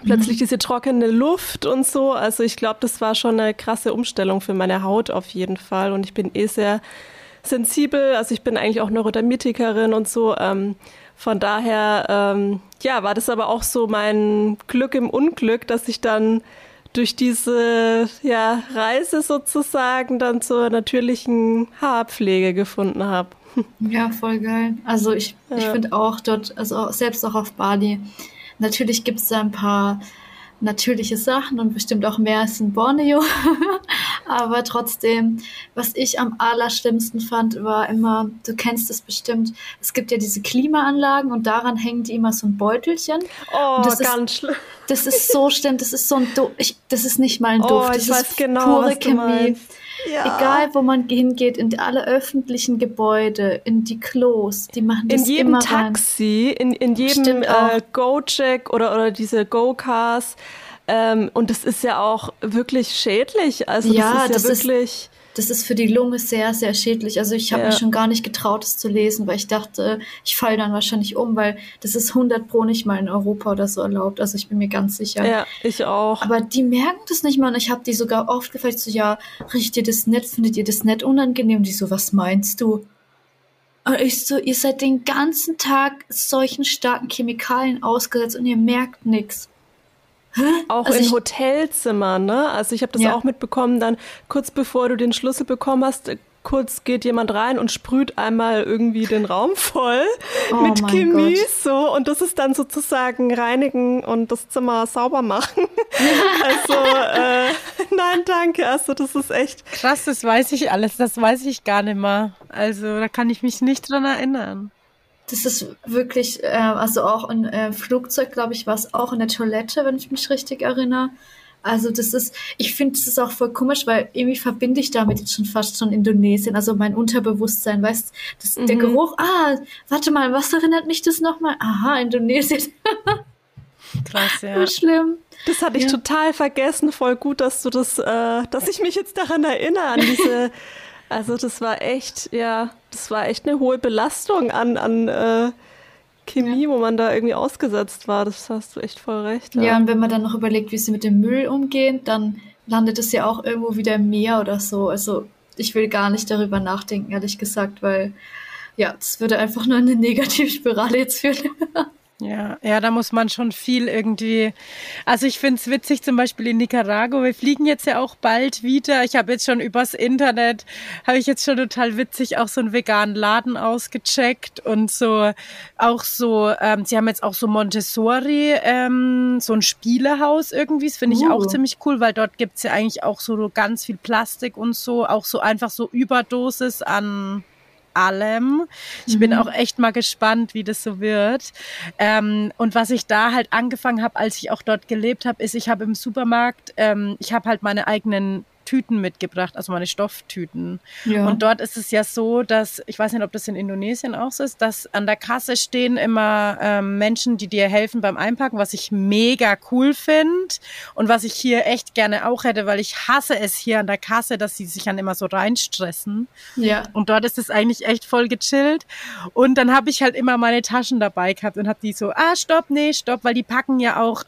S3: plötzlich diese trockene Luft und so. Also ich glaube, das war schon eine krasse Umstellung für meine Haut auf jeden Fall. Und ich bin eh sehr sensibel. Also ich bin eigentlich auch Neurodermitikerin und so. Ähm, von daher, ähm, ja, war das aber auch so mein Glück im Unglück, dass ich dann durch diese ja, Reise sozusagen dann zur natürlichen Haarpflege gefunden habe.
S2: Ja, voll geil. Also ich, ja. ich finde auch dort, also selbst auch auf Bali, natürlich gibt es da ein paar natürliche Sachen und bestimmt auch mehr als in Borneo. Aber trotzdem, was ich am allerschlimmsten fand, war immer, du kennst es bestimmt, es gibt ja diese Klimaanlagen und daran hängen die immer so ein Beutelchen.
S3: Oh, ganz schlimm.
S2: Das ist so schlimm, das ist so ein Duft, das ist nicht mal ein oh, Duft, oh, das ist genau, pure Chemie. Ja. Egal, wo man hingeht, in alle öffentlichen Gebäude, in die Klos, die machen das
S3: in jedem
S2: immer
S3: Taxi, in, in jedem äh, Go-Check oder, oder diese Go-Cars. Ähm, und das ist ja auch wirklich schädlich. Also ja, das ist ja das wirklich. Ist
S2: das ist für die Lunge sehr, sehr schädlich. Also ich habe ja. mich schon gar nicht getraut, es zu lesen, weil ich dachte, ich falle dann wahrscheinlich um, weil das ist 100 pro nicht mal in Europa oder so erlaubt. Also ich bin mir ganz sicher.
S3: Ja, ich auch.
S2: Aber die merken das nicht mal. Und ich habe die sogar oft gefragt, so, ja, riecht ihr das nett? Findet ihr das nett unangenehm? Und die so, was meinst du? Und ich so, ihr seid den ganzen Tag solchen starken Chemikalien ausgesetzt und ihr merkt nichts.
S3: Auch also in Hotelzimmern, ne? Also ich habe das ja. auch mitbekommen, dann kurz bevor du den Schlüssel bekommen hast, kurz geht jemand rein und sprüht einmal irgendwie den Raum voll oh mit Chemie so und das ist dann sozusagen reinigen und das Zimmer sauber machen. also äh, nein, danke. Also das ist echt
S1: krass. Das weiß ich alles. Das weiß ich gar nicht mehr. Also da kann ich mich nicht dran erinnern.
S2: Das ist wirklich, äh, also auch ein äh, Flugzeug, glaube ich, war es auch in der Toilette, wenn ich mich richtig erinnere. Also das ist, ich finde, das ist auch voll komisch, weil irgendwie verbinde ich damit jetzt schon fast schon Indonesien, also mein Unterbewusstsein, weißt das, mhm. der Geruch, ah, warte mal, was erinnert mich das nochmal? Aha, Indonesien.
S3: Krass, ja. Schlimm. Das hatte ich ja. total vergessen. Voll gut, dass du das, äh, dass ich mich jetzt daran erinnere, an diese Also das war echt, ja, das war echt eine hohe Belastung an, an äh, Chemie, ja. wo man da irgendwie ausgesetzt war. Das hast du echt voll recht.
S2: Ja. ja, und wenn man dann noch überlegt, wie sie mit dem Müll umgehen, dann landet es ja auch irgendwo wieder im Meer oder so. Also ich will gar nicht darüber nachdenken, ehrlich gesagt, weil ja, das würde einfach nur eine Negativspirale jetzt führen.
S1: Ja, ja, da muss man schon viel irgendwie. Also ich finde es witzig, zum Beispiel in Nicaragua. Wir fliegen jetzt ja auch bald wieder. Ich habe jetzt schon übers Internet, habe ich jetzt schon total witzig auch so einen veganen Laden ausgecheckt und so auch so. Ähm, sie haben jetzt auch so Montessori, ähm, so ein Spielehaus irgendwie. Das finde ich uh. auch ziemlich cool, weil dort gibt's ja eigentlich auch so ganz viel Plastik und so, auch so einfach so Überdosis an allem. Ich mhm. bin auch echt mal gespannt, wie das so wird. Ähm, und was ich da halt angefangen habe, als ich auch dort gelebt habe, ist, ich habe im Supermarkt, ähm, ich habe halt meine eigenen Tüten mitgebracht, also meine Stofftüten. Ja. Und dort ist es ja so, dass, ich weiß nicht, ob das in Indonesien auch so ist, dass an der Kasse stehen immer ähm, Menschen, die dir helfen beim Einpacken, was ich mega cool finde und was ich hier echt gerne auch hätte, weil ich hasse es hier an der Kasse, dass sie sich dann immer so reinstressen. Ja. Und dort ist es eigentlich echt voll gechillt. Und dann habe ich halt immer meine Taschen dabei gehabt und habe die so, ah, stopp, nee, stopp, weil die packen ja auch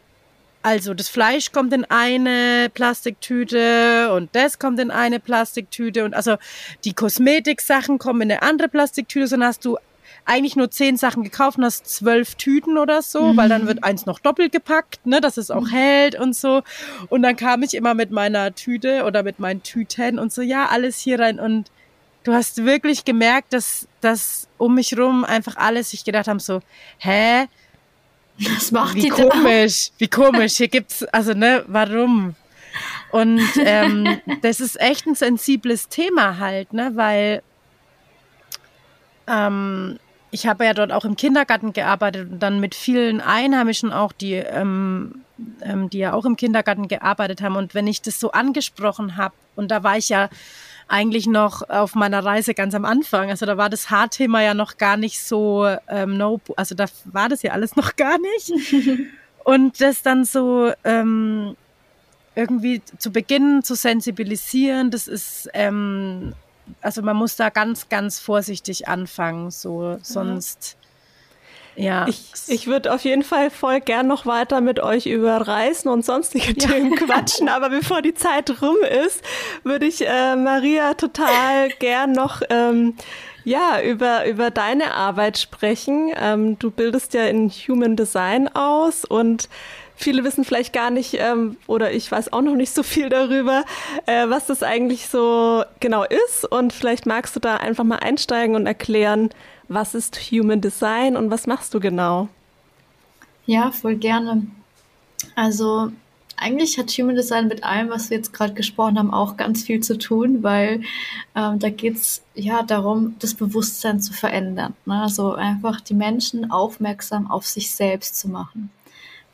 S1: also das Fleisch kommt in eine Plastiktüte und das kommt in eine Plastiktüte und also die Kosmetiksachen kommen in eine andere Plastiktüte, sondern hast du eigentlich nur zehn Sachen gekauft und hast zwölf Tüten oder so, mhm. weil dann wird eins noch doppelt gepackt, ne, dass es auch mhm. hält und so. Und dann kam ich immer mit meiner Tüte oder mit meinen Tüten und so, ja, alles hier rein und du hast wirklich gemerkt, dass, dass um mich rum einfach alles sich gedacht haben so, hä,
S2: das macht
S1: wie die komisch, da? wie komisch. Hier gibt's, also ne, warum? Und ähm, das ist echt ein sensibles Thema halt, ne, weil ähm, ich habe ja dort auch im Kindergarten gearbeitet und dann mit vielen Einheimischen auch, die, ähm, ähm, die ja auch im Kindergarten gearbeitet haben. Und wenn ich das so angesprochen habe, und da war ich ja eigentlich noch auf meiner Reise ganz am Anfang. Also da war das Haarthema ja noch gar nicht so, ähm, no, also da war das ja alles noch gar nicht. Und das dann so ähm, irgendwie zu beginnen zu sensibilisieren, das ist, ähm, also man muss da ganz, ganz vorsichtig anfangen, so sonst.
S3: Ja. Ich, ich würde auf jeden Fall voll gern noch weiter mit euch über Reisen und sonstige ja. Themen quatschen. Aber bevor die Zeit rum ist, würde ich äh, Maria total gern noch ähm, ja, über, über deine Arbeit sprechen. Ähm, du bildest ja in Human Design aus und viele wissen vielleicht gar nicht ähm, oder ich weiß auch noch nicht so viel darüber, äh, was das eigentlich so genau ist. Und vielleicht magst du da einfach mal einsteigen und erklären, was ist Human Design und was machst du genau?
S2: Ja, voll gerne. Also eigentlich hat Human Design mit allem, was wir jetzt gerade gesprochen haben, auch ganz viel zu tun, weil ähm, da geht es ja darum, das Bewusstsein zu verändern. Ne? Also einfach die Menschen aufmerksam auf sich selbst zu machen.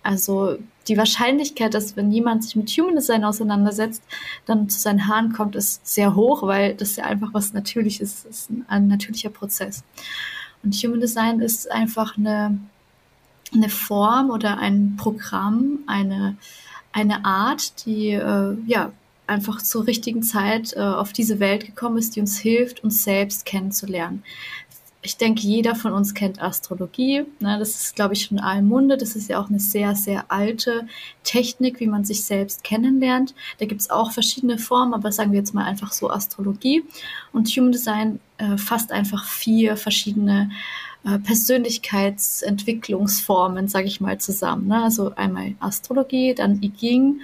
S2: Also die Wahrscheinlichkeit, dass wenn jemand sich mit Human Design auseinandersetzt, dann zu seinen Haaren kommt, ist sehr hoch, weil das ja einfach was Natürliches ist, ist ein, ein natürlicher Prozess. Und Human Design ist einfach eine, eine Form oder ein Programm, eine, eine Art, die äh, ja einfach zur richtigen Zeit äh, auf diese Welt gekommen ist, die uns hilft, uns selbst kennenzulernen ich denke, jeder von uns kennt Astrologie. Ne? Das ist, glaube ich, schon in allem Munde. Das ist ja auch eine sehr, sehr alte Technik, wie man sich selbst kennenlernt. Da gibt es auch verschiedene Formen, aber sagen wir jetzt mal einfach so Astrologie. Und Human Design äh, fasst einfach vier verschiedene äh, Persönlichkeitsentwicklungsformen, sage ich mal, zusammen. Ne? Also einmal Astrologie, dann I Ching,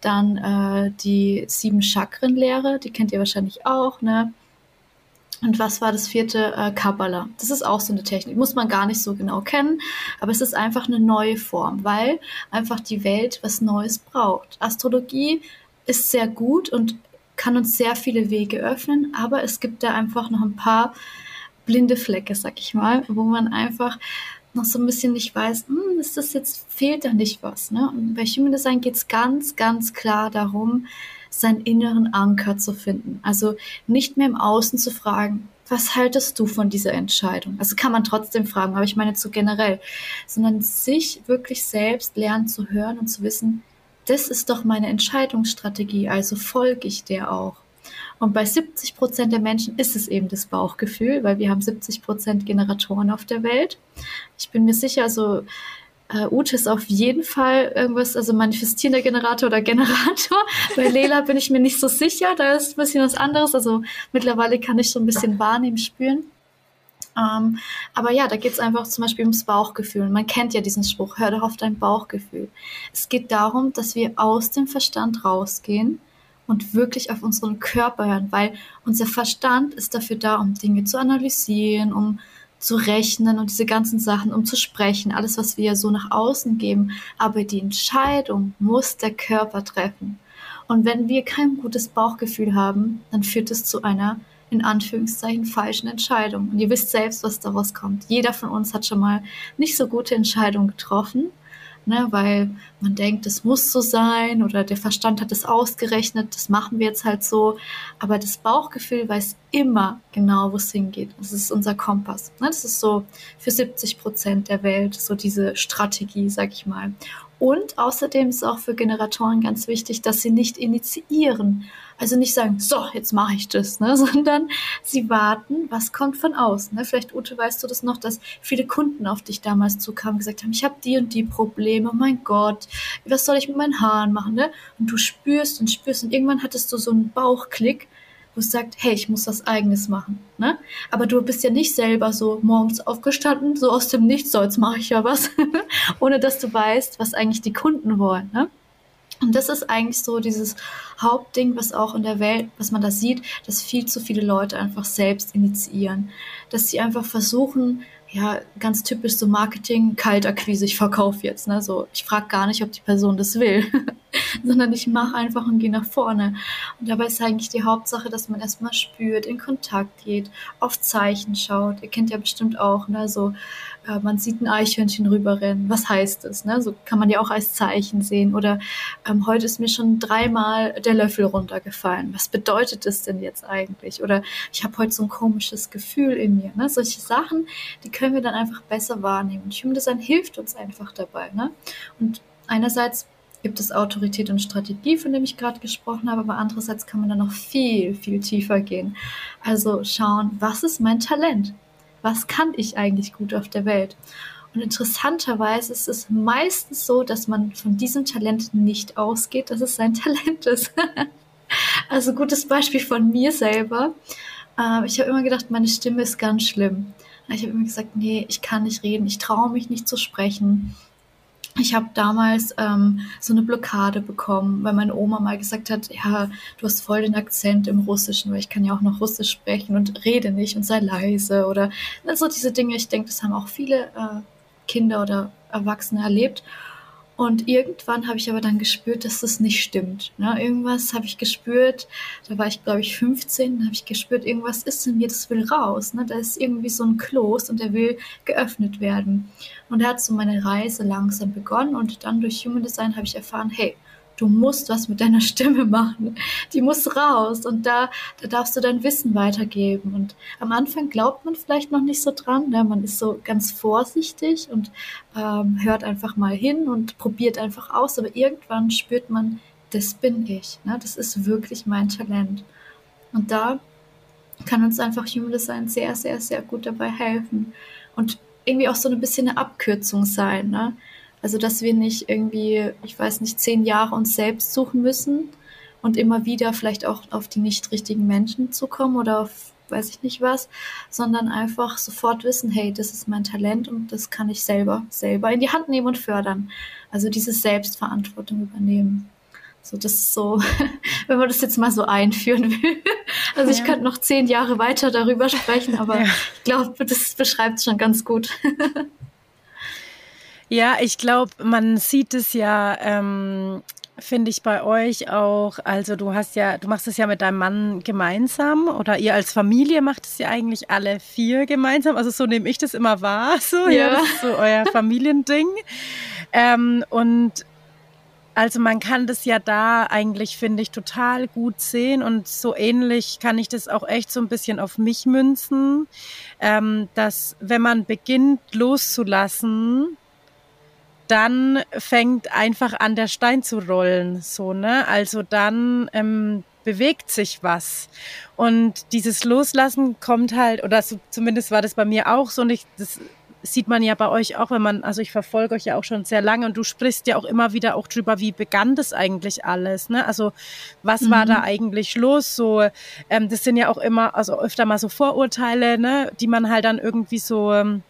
S2: dann äh, die sieben Chakrenlehre, die kennt ihr wahrscheinlich auch, ne? Und was war das vierte? Äh, Kabbalah. Das ist auch so eine Technik. Muss man gar nicht so genau kennen, aber es ist einfach eine neue Form, weil einfach die Welt was Neues braucht. Astrologie ist sehr gut und kann uns sehr viele Wege öffnen, aber es gibt da einfach noch ein paar blinde Flecke, sag ich mal, wo man einfach noch so ein bisschen nicht weiß, hm, ist das jetzt, fehlt da nicht was. Ne? Und bei Human Design geht es ganz, ganz klar darum, seinen inneren Anker zu finden. Also nicht mehr im Außen zu fragen, was haltest du von dieser Entscheidung? Also kann man trotzdem fragen, aber ich meine zu generell, sondern sich wirklich selbst lernen zu hören und zu wissen, das ist doch meine Entscheidungsstrategie, also folge ich der auch. Und bei 70 Prozent der Menschen ist es eben das Bauchgefühl, weil wir haben 70 Prozent Generatoren auf der Welt. Ich bin mir sicher, also äh, Ute ist auf jeden Fall irgendwas, also manifestierender Generator oder Generator. Bei Lela bin ich mir nicht so sicher, da ist ein bisschen was anderes. Also mittlerweile kann ich so ein bisschen wahrnehmen, spüren. Ähm, aber ja, da geht es einfach zum Beispiel ums Bauchgefühl. Man kennt ja diesen Spruch, hör doch auf dein Bauchgefühl. Es geht darum, dass wir aus dem Verstand rausgehen und wirklich auf unseren Körper hören, weil unser Verstand ist dafür da, um Dinge zu analysieren, um zu rechnen und diese ganzen Sachen, um zu sprechen, alles, was wir so nach außen geben. Aber die Entscheidung muss der Körper treffen. Und wenn wir kein gutes Bauchgefühl haben, dann führt es zu einer in Anführungszeichen falschen Entscheidung. Und ihr wisst selbst, was daraus kommt. Jeder von uns hat schon mal nicht so gute Entscheidungen getroffen ne, weil man denkt, es muss so sein oder der Verstand hat es ausgerechnet, das machen wir jetzt halt so. Aber das Bauchgefühl weiß immer genau, wo es hingeht. Das ist unser Kompass. Ne? Das ist so für 70 Prozent der Welt so diese Strategie, sag ich mal. Und außerdem ist auch für Generatoren ganz wichtig, dass sie nicht initiieren. Also nicht sagen, so, jetzt mache ich das, ne? sondern sie warten, was kommt von außen. Ne? Vielleicht, Ute, weißt du das noch, dass viele Kunden auf dich damals zukamen und gesagt haben, ich habe die und die Probleme, oh mein Gott, was soll ich mit meinen Haaren machen? Ne? Und du spürst und spürst und irgendwann hattest du so einen Bauchklick es sagt, hey, ich muss was eigenes machen. Ne? Aber du bist ja nicht selber so morgens aufgestanden, so aus dem Nichts, so jetzt mache ich ja was, ohne dass du weißt, was eigentlich die Kunden wollen. Ne? Und das ist eigentlich so dieses Hauptding, was auch in der Welt, was man da sieht, dass viel zu viele Leute einfach selbst initiieren. Dass sie einfach versuchen, ja, ganz typisch so Marketing, Kaltakquise, ich verkaufe jetzt, ne? So, ich frage gar nicht, ob die Person das will, sondern ich mache einfach und gehe nach vorne. Und dabei ist eigentlich die Hauptsache, dass man erstmal spürt, in Kontakt geht, auf Zeichen schaut. Ihr kennt ja bestimmt auch, ne, so äh, man sieht ein Eichhörnchen rüberrennen. Was heißt das? Ne? So kann man ja auch als Zeichen sehen. Oder ähm, heute ist mir schon dreimal der Löffel runtergefallen. Was bedeutet das denn jetzt eigentlich? Oder ich habe heute so ein komisches Gefühl in mir. Ne? Solche Sachen, die können wir dann einfach besser wahrnehmen. Und Human Design hilft uns einfach dabei. Ne? Und einerseits gibt es Autorität und Strategie, von dem ich gerade gesprochen habe, aber andererseits kann man dann noch viel, viel tiefer gehen. Also schauen, was ist mein Talent? Was kann ich eigentlich gut auf der Welt? Und interessanterweise ist es meistens so, dass man von diesem Talent nicht ausgeht, dass es sein Talent ist. also gutes Beispiel von mir selber. Äh, ich habe immer gedacht, meine Stimme ist ganz schlimm. Ich habe immer gesagt, nee, ich kann nicht reden, ich traue mich nicht zu sprechen. Ich habe damals ähm, so eine Blockade bekommen, weil meine Oma mal gesagt hat, ja, du hast voll den Akzent im Russischen, weil ich kann ja auch noch Russisch sprechen und rede nicht und sei leise oder so diese Dinge. Ich denke, das haben auch viele äh, Kinder oder Erwachsene erlebt. Und irgendwann habe ich aber dann gespürt, dass das nicht stimmt. Ne? Irgendwas habe ich gespürt, da war ich glaube ich 15, da habe ich gespürt, irgendwas ist in mir, das will raus. Ne? Da ist irgendwie so ein Kloß und der will geöffnet werden. Und da hat so meine Reise langsam begonnen und dann durch Human Design habe ich erfahren, hey, du musst was mit deiner Stimme machen. Die muss raus und da, da darfst du dein Wissen weitergeben. Und am Anfang glaubt man vielleicht noch nicht so dran. Ne? Man ist so ganz vorsichtig und ähm, hört einfach mal hin und probiert einfach aus. Aber irgendwann spürt man, das bin ich. Ne? Das ist wirklich mein Talent. Und da kann uns einfach Human Design sehr, sehr, sehr gut dabei helfen. Und irgendwie auch so ein bisschen eine Abkürzung sein. Ne? Also, dass wir nicht irgendwie, ich weiß nicht, zehn Jahre uns selbst suchen müssen und immer wieder vielleicht auch auf die nicht richtigen Menschen zu kommen oder auf weiß ich nicht was, sondern einfach sofort wissen, hey, das ist mein Talent und das kann ich selber, selber in die Hand nehmen und fördern. Also diese Selbstverantwortung übernehmen. So, das ist so, wenn man das jetzt mal so einführen will. Also ich könnte noch zehn Jahre weiter darüber sprechen, aber ja. ich glaube, das beschreibt es schon ganz gut.
S1: Ja, ich glaube, man sieht es ja, ähm, finde ich bei euch auch. Also du hast ja, du machst es ja mit deinem Mann gemeinsam oder ihr als Familie macht es ja eigentlich alle vier gemeinsam. Also so nehme ich das immer wahr. So, ja, ja das ist so euer Familiending. ähm, und also man kann das ja da eigentlich, finde ich, total gut sehen und so ähnlich kann ich das auch echt so ein bisschen auf mich münzen, ähm, dass wenn man beginnt loszulassen, dann fängt einfach an, der Stein zu rollen, so, ne? Also dann ähm, bewegt sich was. Und dieses Loslassen kommt halt, oder so, zumindest war das bei mir auch so, und ich, das sieht man ja bei euch auch, wenn man, also ich verfolge euch ja auch schon sehr lange und du sprichst ja auch immer wieder auch drüber, wie begann das eigentlich alles, ne? Also was mhm. war da eigentlich los? So, ähm, das sind ja auch immer, also öfter mal so Vorurteile, ne, die man halt dann irgendwie so ähm,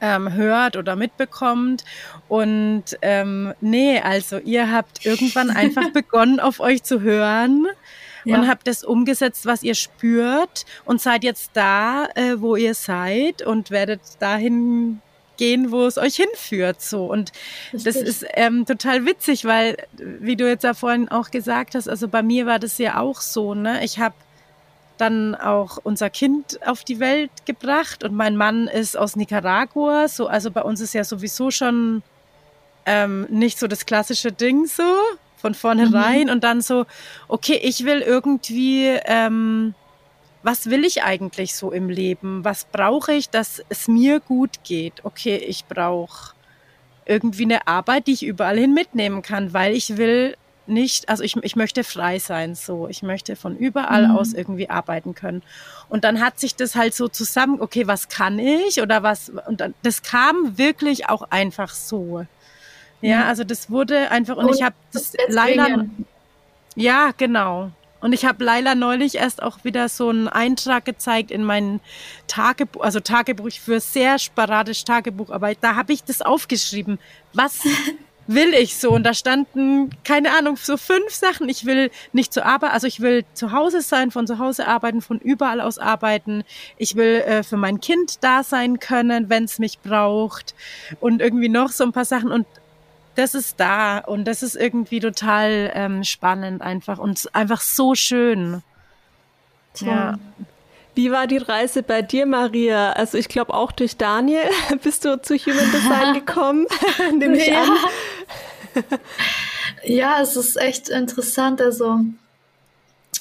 S1: ähm, hört oder mitbekommt. Und ähm, nee, also ihr habt irgendwann einfach begonnen, auf euch zu hören. Ja. und habt das umgesetzt, was ihr spürt und seid jetzt da, äh, wo ihr seid und werdet dahin gehen, wo es euch hinführt. So und Richtig. das ist ähm, total witzig, weil wie du jetzt ja vorhin auch gesagt hast, also bei mir war das ja auch so. Ne, ich habe dann auch unser Kind auf die Welt gebracht und mein Mann ist aus Nicaragua. So, also bei uns ist ja sowieso schon ähm, nicht so das klassische Ding so von vornherein mhm. und dann so, okay, ich will irgendwie, ähm, was will ich eigentlich so im Leben? Was brauche ich, dass es mir gut geht? Okay, ich brauche irgendwie eine Arbeit, die ich überall hin mitnehmen kann, weil ich will nicht, also ich, ich möchte frei sein, so. Ich möchte von überall mhm. aus irgendwie arbeiten können. Und dann hat sich das halt so zusammen, okay, was kann ich oder was, und dann, das kam wirklich auch einfach so. Ja, also das wurde einfach, und, und ich habe das leider, ja, genau. Und ich habe leider neulich erst auch wieder so einen Eintrag gezeigt in mein Tagebuch, also Tagebuch für sehr sporadisch Tagebucharbeit. Da habe ich das aufgeschrieben. Was will ich so. Und da standen, keine Ahnung, so fünf Sachen. Ich will nicht zur Arbeit, also ich will zu Hause sein, von zu Hause arbeiten, von überall aus arbeiten. Ich will äh, für mein Kind da sein können, wenn es mich braucht. Und irgendwie noch so ein paar Sachen. Und das ist da. Und das ist irgendwie total ähm, spannend einfach und einfach so schön.
S3: Toll. Ja. Wie war die Reise bei dir, Maria? Also ich glaube auch durch Daniel bist du zu Human Design gekommen, nehme ich ja. an.
S2: ja, es ist echt interessant. Also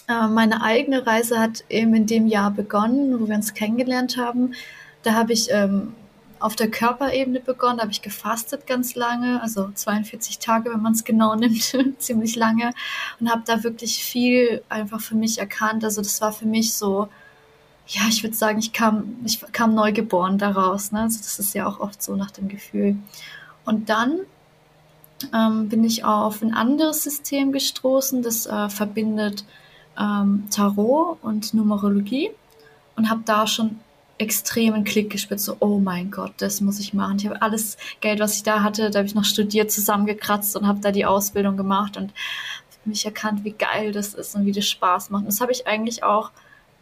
S2: äh, meine eigene Reise hat eben in dem Jahr begonnen, wo wir uns kennengelernt haben. Da habe ich ähm, auf der Körperebene begonnen, da habe ich gefastet ganz lange, also 42 Tage, wenn man es genau nimmt, ziemlich lange und habe da wirklich viel einfach für mich erkannt. Also das war für mich so ja, ich würde sagen, ich kam, ich kam neugeboren daraus. Ne? Also das ist ja auch oft so nach dem Gefühl. Und dann ähm, bin ich auf ein anderes System gestoßen, das äh, verbindet ähm, Tarot und Numerologie und habe da schon extremen Klick gespürt, so, oh mein Gott, das muss ich machen. Ich habe alles Geld, was ich da hatte, da habe ich noch studiert, zusammengekratzt und habe da die Ausbildung gemacht und mich erkannt, wie geil das ist und wie das Spaß macht. Und das habe ich eigentlich auch,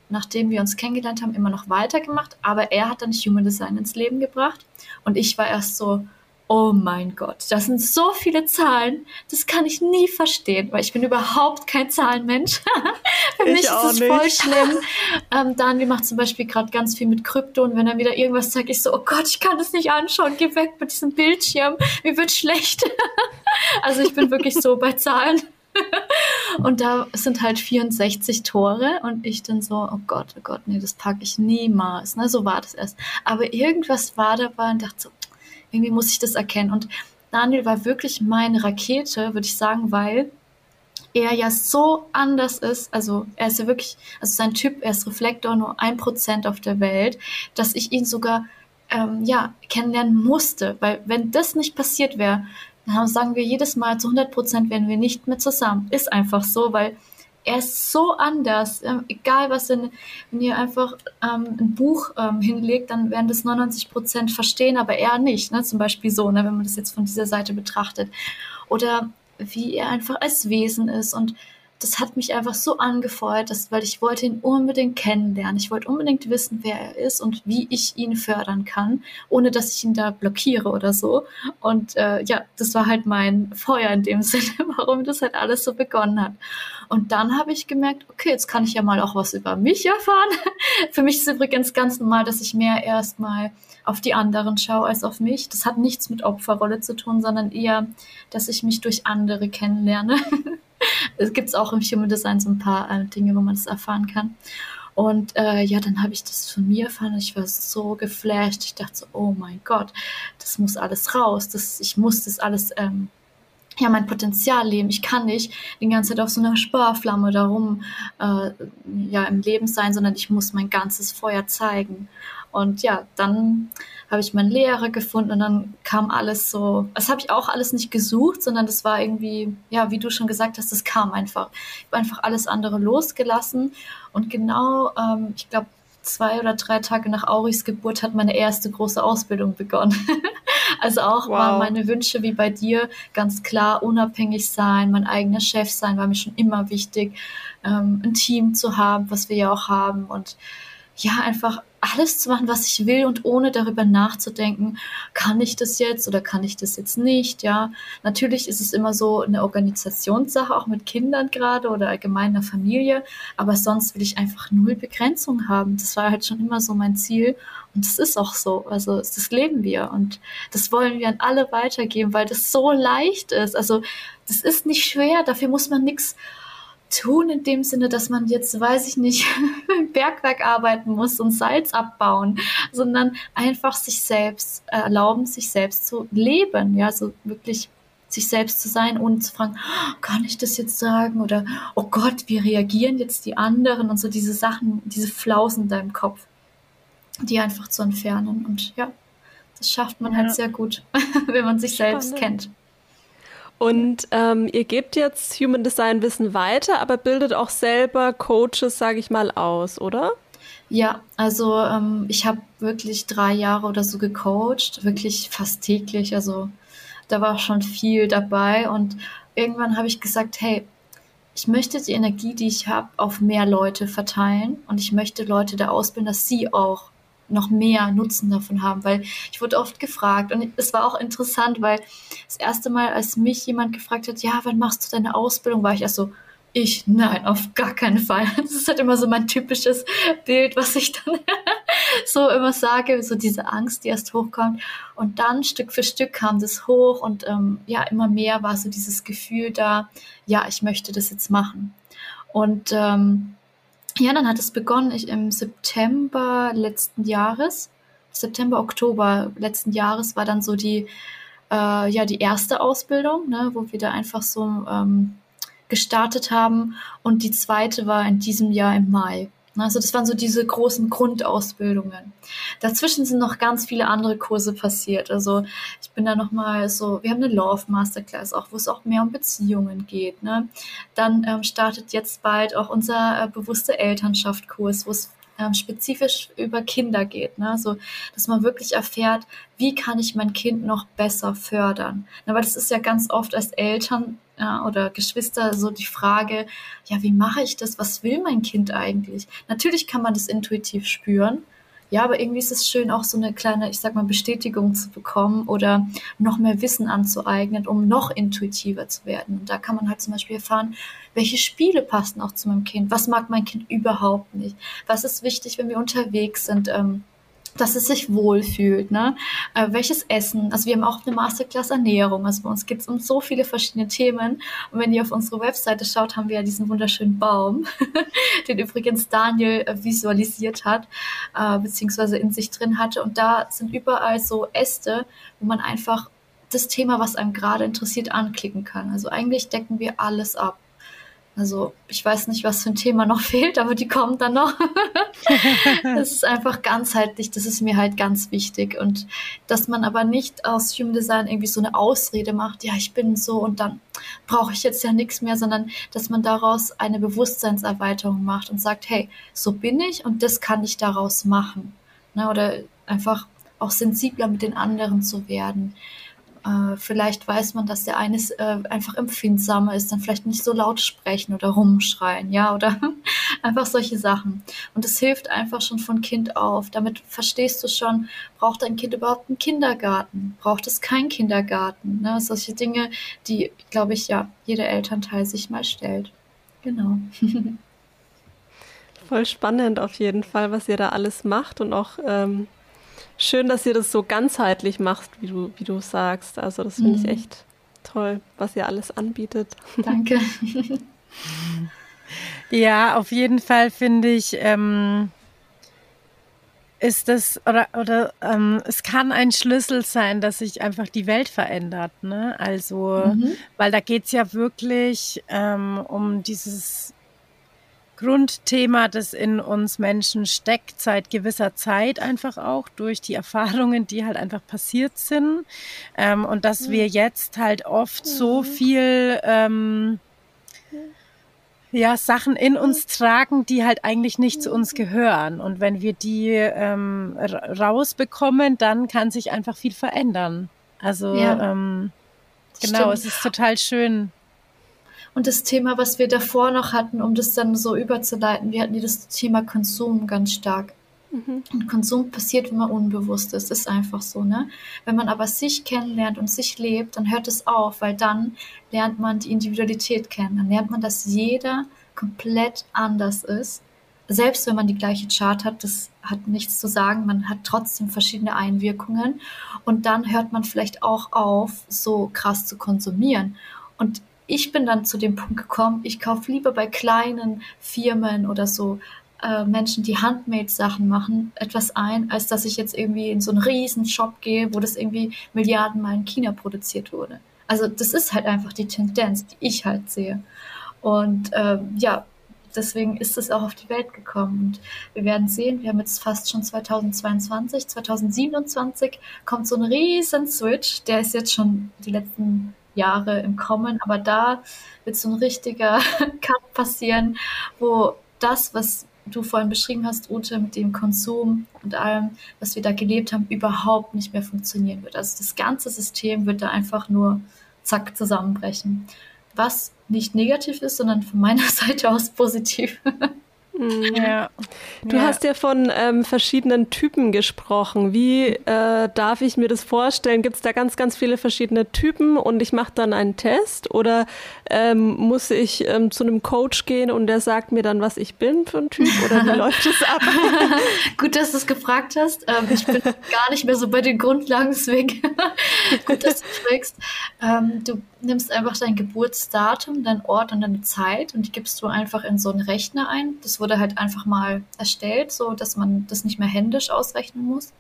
S2: nachdem wir uns kennengelernt haben, immer noch weitergemacht, aber er hat dann Human Design ins Leben gebracht und ich war erst so, oh mein Gott, das sind so viele Zahlen, das kann ich nie verstehen, weil ich bin überhaupt kein Zahlenmensch. Für ich mich ist es voll schlimm. Ähm, Daniel macht zum Beispiel gerade ganz viel mit Krypto und wenn er wieder irgendwas sagt, ich so, oh Gott, ich kann das nicht anschauen, geh weg mit diesem Bildschirm, mir wird schlecht. also ich bin wirklich so bei Zahlen. und da sind halt 64 Tore und ich dann so, oh Gott, oh Gott, nee, das packe ich niemals. Ne, so war das erst. Aber irgendwas war dabei und dachte so, irgendwie muss ich das erkennen. Und Daniel war wirklich meine Rakete, würde ich sagen, weil er ja so anders ist, also er ist ja wirklich, also sein Typ, er ist Reflektor nur ein Prozent auf der Welt, dass ich ihn sogar ähm, ja kennenlernen musste, weil wenn das nicht passiert wäre, dann sagen wir jedes Mal zu 100 Prozent wären wir nicht mehr zusammen. Ist einfach so, weil er ist so anders. Ähm, egal was, denn, wenn ihr einfach ähm, ein Buch ähm, hinlegt, dann werden das 99 Prozent verstehen, aber er nicht. Ne? Zum Beispiel so, ne? wenn man das jetzt von dieser Seite betrachtet. Oder wie er einfach als Wesen ist und das hat mich einfach so angefeuert, dass, weil ich wollte ihn unbedingt kennenlernen. Ich wollte unbedingt wissen, wer er ist und wie ich ihn fördern kann, ohne dass ich ihn da blockiere oder so. Und äh, ja, das war halt mein Feuer in dem Sinne, warum das halt alles so begonnen hat. Und dann habe ich gemerkt, okay, jetzt kann ich ja mal auch was über mich erfahren. Für mich ist übrigens ganz normal, dass ich mehr erstmal auf die anderen schaue als auf mich. Das hat nichts mit Opferrolle zu tun, sondern eher, dass ich mich durch andere kennenlerne. es gibt auch im Human Design so ein paar äh, Dinge, wo man das erfahren kann. Und äh, ja, dann habe ich das von mir erfahren. Ich war so geflasht. Ich dachte so, oh mein Gott, das muss alles raus. Das, ich muss das alles, ähm, ja, mein Potenzial leben. Ich kann nicht die ganze Zeit auf so einer Sparflamme darum äh, ja, im Leben sein, sondern ich muss mein ganzes Feuer zeigen. Und ja, dann habe ich meinen Lehrer gefunden und dann kam alles so. Das habe ich auch alles nicht gesucht, sondern das war irgendwie, ja, wie du schon gesagt hast, das kam einfach. Ich habe einfach alles andere losgelassen und genau, ähm, ich glaube, zwei oder drei Tage nach Auris Geburt hat meine erste große Ausbildung begonnen. also auch wow. waren meine Wünsche wie bei dir ganz klar unabhängig sein, mein eigener Chef sein, war mir schon immer wichtig, ähm, ein Team zu haben, was wir ja auch haben und ja, einfach alles zu machen, was ich will und ohne darüber nachzudenken, kann ich das jetzt oder kann ich das jetzt nicht, ja. Natürlich ist es immer so eine Organisationssache, auch mit Kindern gerade oder allgemeiner Familie, aber sonst will ich einfach null Begrenzung haben. Das war halt schon immer so mein Ziel und das ist auch so. Also das leben wir und das wollen wir an alle weitergeben, weil das so leicht ist. Also das ist nicht schwer, dafür muss man nichts tun in dem Sinne, dass man jetzt, weiß ich nicht, im Bergwerk arbeiten muss und Salz abbauen, sondern einfach sich selbst erlauben, sich selbst zu leben, ja, so wirklich sich selbst zu sein, ohne zu fragen, oh, kann ich das jetzt sagen oder oh Gott, wie reagieren jetzt die anderen und so diese Sachen, diese Flausen in deinem Kopf, die einfach zu entfernen und ja, das schafft man halt ja. halt sehr gut, wenn man sich Spannend. selbst kennt.
S3: Und ähm, ihr gebt jetzt Human Design Wissen weiter, aber bildet auch selber Coaches, sage ich mal, aus, oder?
S2: Ja, also ähm, ich habe wirklich drei Jahre oder so gecoacht, wirklich fast täglich. Also da war schon viel dabei und irgendwann habe ich gesagt, hey, ich möchte die Energie, die ich habe, auf mehr Leute verteilen und ich möchte Leute da ausbilden, dass sie auch noch mehr Nutzen davon haben, weil ich wurde oft gefragt und es war auch interessant, weil das erste Mal, als mich jemand gefragt hat, ja, wann machst du deine Ausbildung, war ich erst so, ich, nein, auf gar keinen Fall. Das ist halt immer so mein typisches Bild, was ich dann so immer sage, so diese Angst, die erst hochkommt. Und dann Stück für Stück kam das hoch und ähm, ja, immer mehr war so dieses Gefühl da, ja, ich möchte das jetzt machen. Und ähm, ja, dann hat es begonnen ich, im September letzten Jahres. September, Oktober letzten Jahres war dann so die, äh, ja, die erste Ausbildung, ne, wo wir da einfach so ähm, gestartet haben. Und die zweite war in diesem Jahr im Mai. Also das waren so diese großen Grundausbildungen. Dazwischen sind noch ganz viele andere Kurse passiert. Also ich bin da noch mal so, wir haben eine Love Masterclass auch, wo es auch mehr um Beziehungen geht. Ne? Dann ähm, startet jetzt bald auch unser äh, bewusste Elternschaft Kurs, wo es ähm, spezifisch über Kinder geht. Ne? Also, dass man wirklich erfährt, wie kann ich mein Kind noch besser fördern. Na, weil das ist ja ganz oft als Eltern ja, oder Geschwister so die Frage, ja, wie mache ich das? Was will mein Kind eigentlich? Natürlich kann man das intuitiv spüren, ja, aber irgendwie ist es schön, auch so eine kleine, ich sag mal, Bestätigung zu bekommen oder noch mehr Wissen anzueignen, um noch intuitiver zu werden. Und da kann man halt zum Beispiel erfahren, welche Spiele passen auch zu meinem Kind, was mag mein Kind überhaupt nicht, was ist wichtig, wenn wir unterwegs sind. Ähm, dass es sich wohlfühlt, ne? Äh, welches Essen, also wir haben auch eine Masterclass Ernährung, also bei uns geht es um so viele verschiedene Themen und wenn ihr auf unsere Webseite schaut, haben wir ja diesen wunderschönen Baum, den übrigens Daniel äh, visualisiert hat, äh, beziehungsweise in sich drin hatte und da sind überall so Äste, wo man einfach das Thema, was einem gerade interessiert, anklicken kann. Also eigentlich decken wir alles ab. Also ich weiß nicht, was für ein Thema noch fehlt, aber die kommen dann noch. das ist einfach ganzheitlich, das ist mir halt ganz wichtig. Und dass man aber nicht aus Human Design irgendwie so eine Ausrede macht, ja, ich bin so und dann brauche ich jetzt ja nichts mehr, sondern dass man daraus eine Bewusstseinserweiterung macht und sagt, hey, so bin ich und das kann ich daraus machen. Ne? Oder einfach auch sensibler mit den anderen zu werden. Äh, vielleicht weiß man, dass der eine äh, einfach empfindsamer ist, dann vielleicht nicht so laut sprechen oder rumschreien, ja, oder einfach solche Sachen. Und es hilft einfach schon von Kind auf. Damit verstehst du schon, braucht dein Kind überhaupt einen Kindergarten? Braucht es keinen Kindergarten? Ne? Solche Dinge, die, glaube ich, ja, jeder Elternteil sich mal stellt. Genau.
S3: Voll spannend auf jeden Fall, was ihr da alles macht und auch ähm, schön, dass ihr das so ganzheitlich macht, wie du, wie du sagst. Also das finde mhm. ich echt toll, was ihr alles anbietet.
S2: Danke.
S1: ja, auf jeden Fall finde ich, ähm, ist das oder oder ähm, es kann ein Schlüssel sein, dass sich einfach die Welt verändert. Ne? Also, mhm. weil da geht es ja wirklich ähm, um dieses Grundthema, das in uns Menschen steckt, seit gewisser Zeit einfach auch durch die Erfahrungen, die halt einfach passiert sind. Ähm, und dass wir jetzt halt oft so viel ähm, ja, Sachen in uns tragen, die halt eigentlich nicht zu uns gehören. Und wenn wir die ähm, rausbekommen, dann kann sich einfach viel verändern. Also ja. ähm, genau, Stimmt. es ist total schön.
S2: Und das Thema, was wir davor noch hatten, um das dann so überzuleiten, wir hatten hier das Thema Konsum ganz stark. Mhm. Und Konsum passiert, wenn man unbewusst ist. Ist einfach so, ne? Wenn man aber sich kennenlernt und sich lebt, dann hört es auf, weil dann lernt man die Individualität kennen. Dann lernt man, dass jeder komplett anders ist. Selbst wenn man die gleiche Chart hat, das hat nichts zu sagen. Man hat trotzdem verschiedene Einwirkungen. Und dann hört man vielleicht auch auf, so krass zu konsumieren. Und ich bin dann zu dem Punkt gekommen, ich kaufe lieber bei kleinen Firmen oder so äh, Menschen, die Handmade-Sachen machen, etwas ein, als dass ich jetzt irgendwie in so einen riesen Shop gehe, wo das irgendwie Milliardenmal in China produziert wurde. Also das ist halt einfach die Tendenz, die ich halt sehe. Und ähm, ja, deswegen ist es auch auf die Welt gekommen. Und wir werden sehen, wir haben jetzt fast schon 2022, 2027 kommt so ein riesen Switch, der ist jetzt schon die letzten Jahre im Kommen, aber da wird so ein richtiger Cut passieren, wo das, was du vorhin beschrieben hast, Ute, mit dem Konsum und allem, was wir da gelebt haben, überhaupt nicht mehr funktionieren wird. Also das ganze System wird da einfach nur zack zusammenbrechen. Was nicht negativ ist, sondern von meiner Seite aus positiv.
S3: Mhm. Ja. Du ja. hast ja von ähm, verschiedenen Typen gesprochen. Wie äh, darf ich mir das vorstellen? Gibt es da ganz, ganz viele verschiedene Typen und ich mache dann einen Test? Oder ähm, muss ich ähm, zu einem Coach gehen und der sagt mir dann, was ich bin für ein Typ? Oder wie läuft das ab?
S2: Gut, dass du es gefragt hast. Ähm, ich bin gar nicht mehr so bei den Grundlagen, deswegen gut, dass du fragst. Ähm, du nimmst einfach dein Geburtsdatum, dein Ort und deine Zeit und die gibst du einfach in so einen Rechner ein. Das wurde halt einfach mal erstellt, so dass man das nicht mehr händisch ausrechnen muss.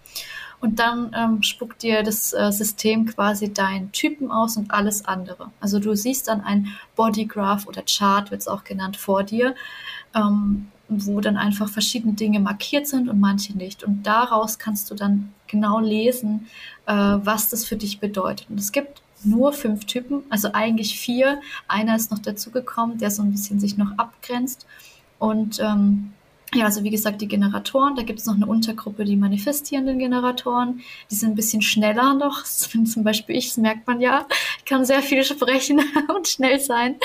S2: Und dann ähm, spuckt dir das äh, System quasi deinen Typen aus und alles andere. Also du siehst dann ein Bodygraph oder Chart, wird es auch genannt, vor dir. Ähm, wo dann einfach verschiedene Dinge markiert sind und manche nicht. Und daraus kannst du dann genau lesen, äh, was das für dich bedeutet. Und es gibt nur fünf Typen, also eigentlich vier. Einer ist noch dazugekommen, der so ein bisschen sich noch abgrenzt. Und ähm, ja, also wie gesagt, die Generatoren, da gibt es noch eine Untergruppe, die manifestierenden Generatoren, die sind ein bisschen schneller noch. Zum Beispiel ich, das merkt man ja, ich kann sehr viel sprechen und schnell sein.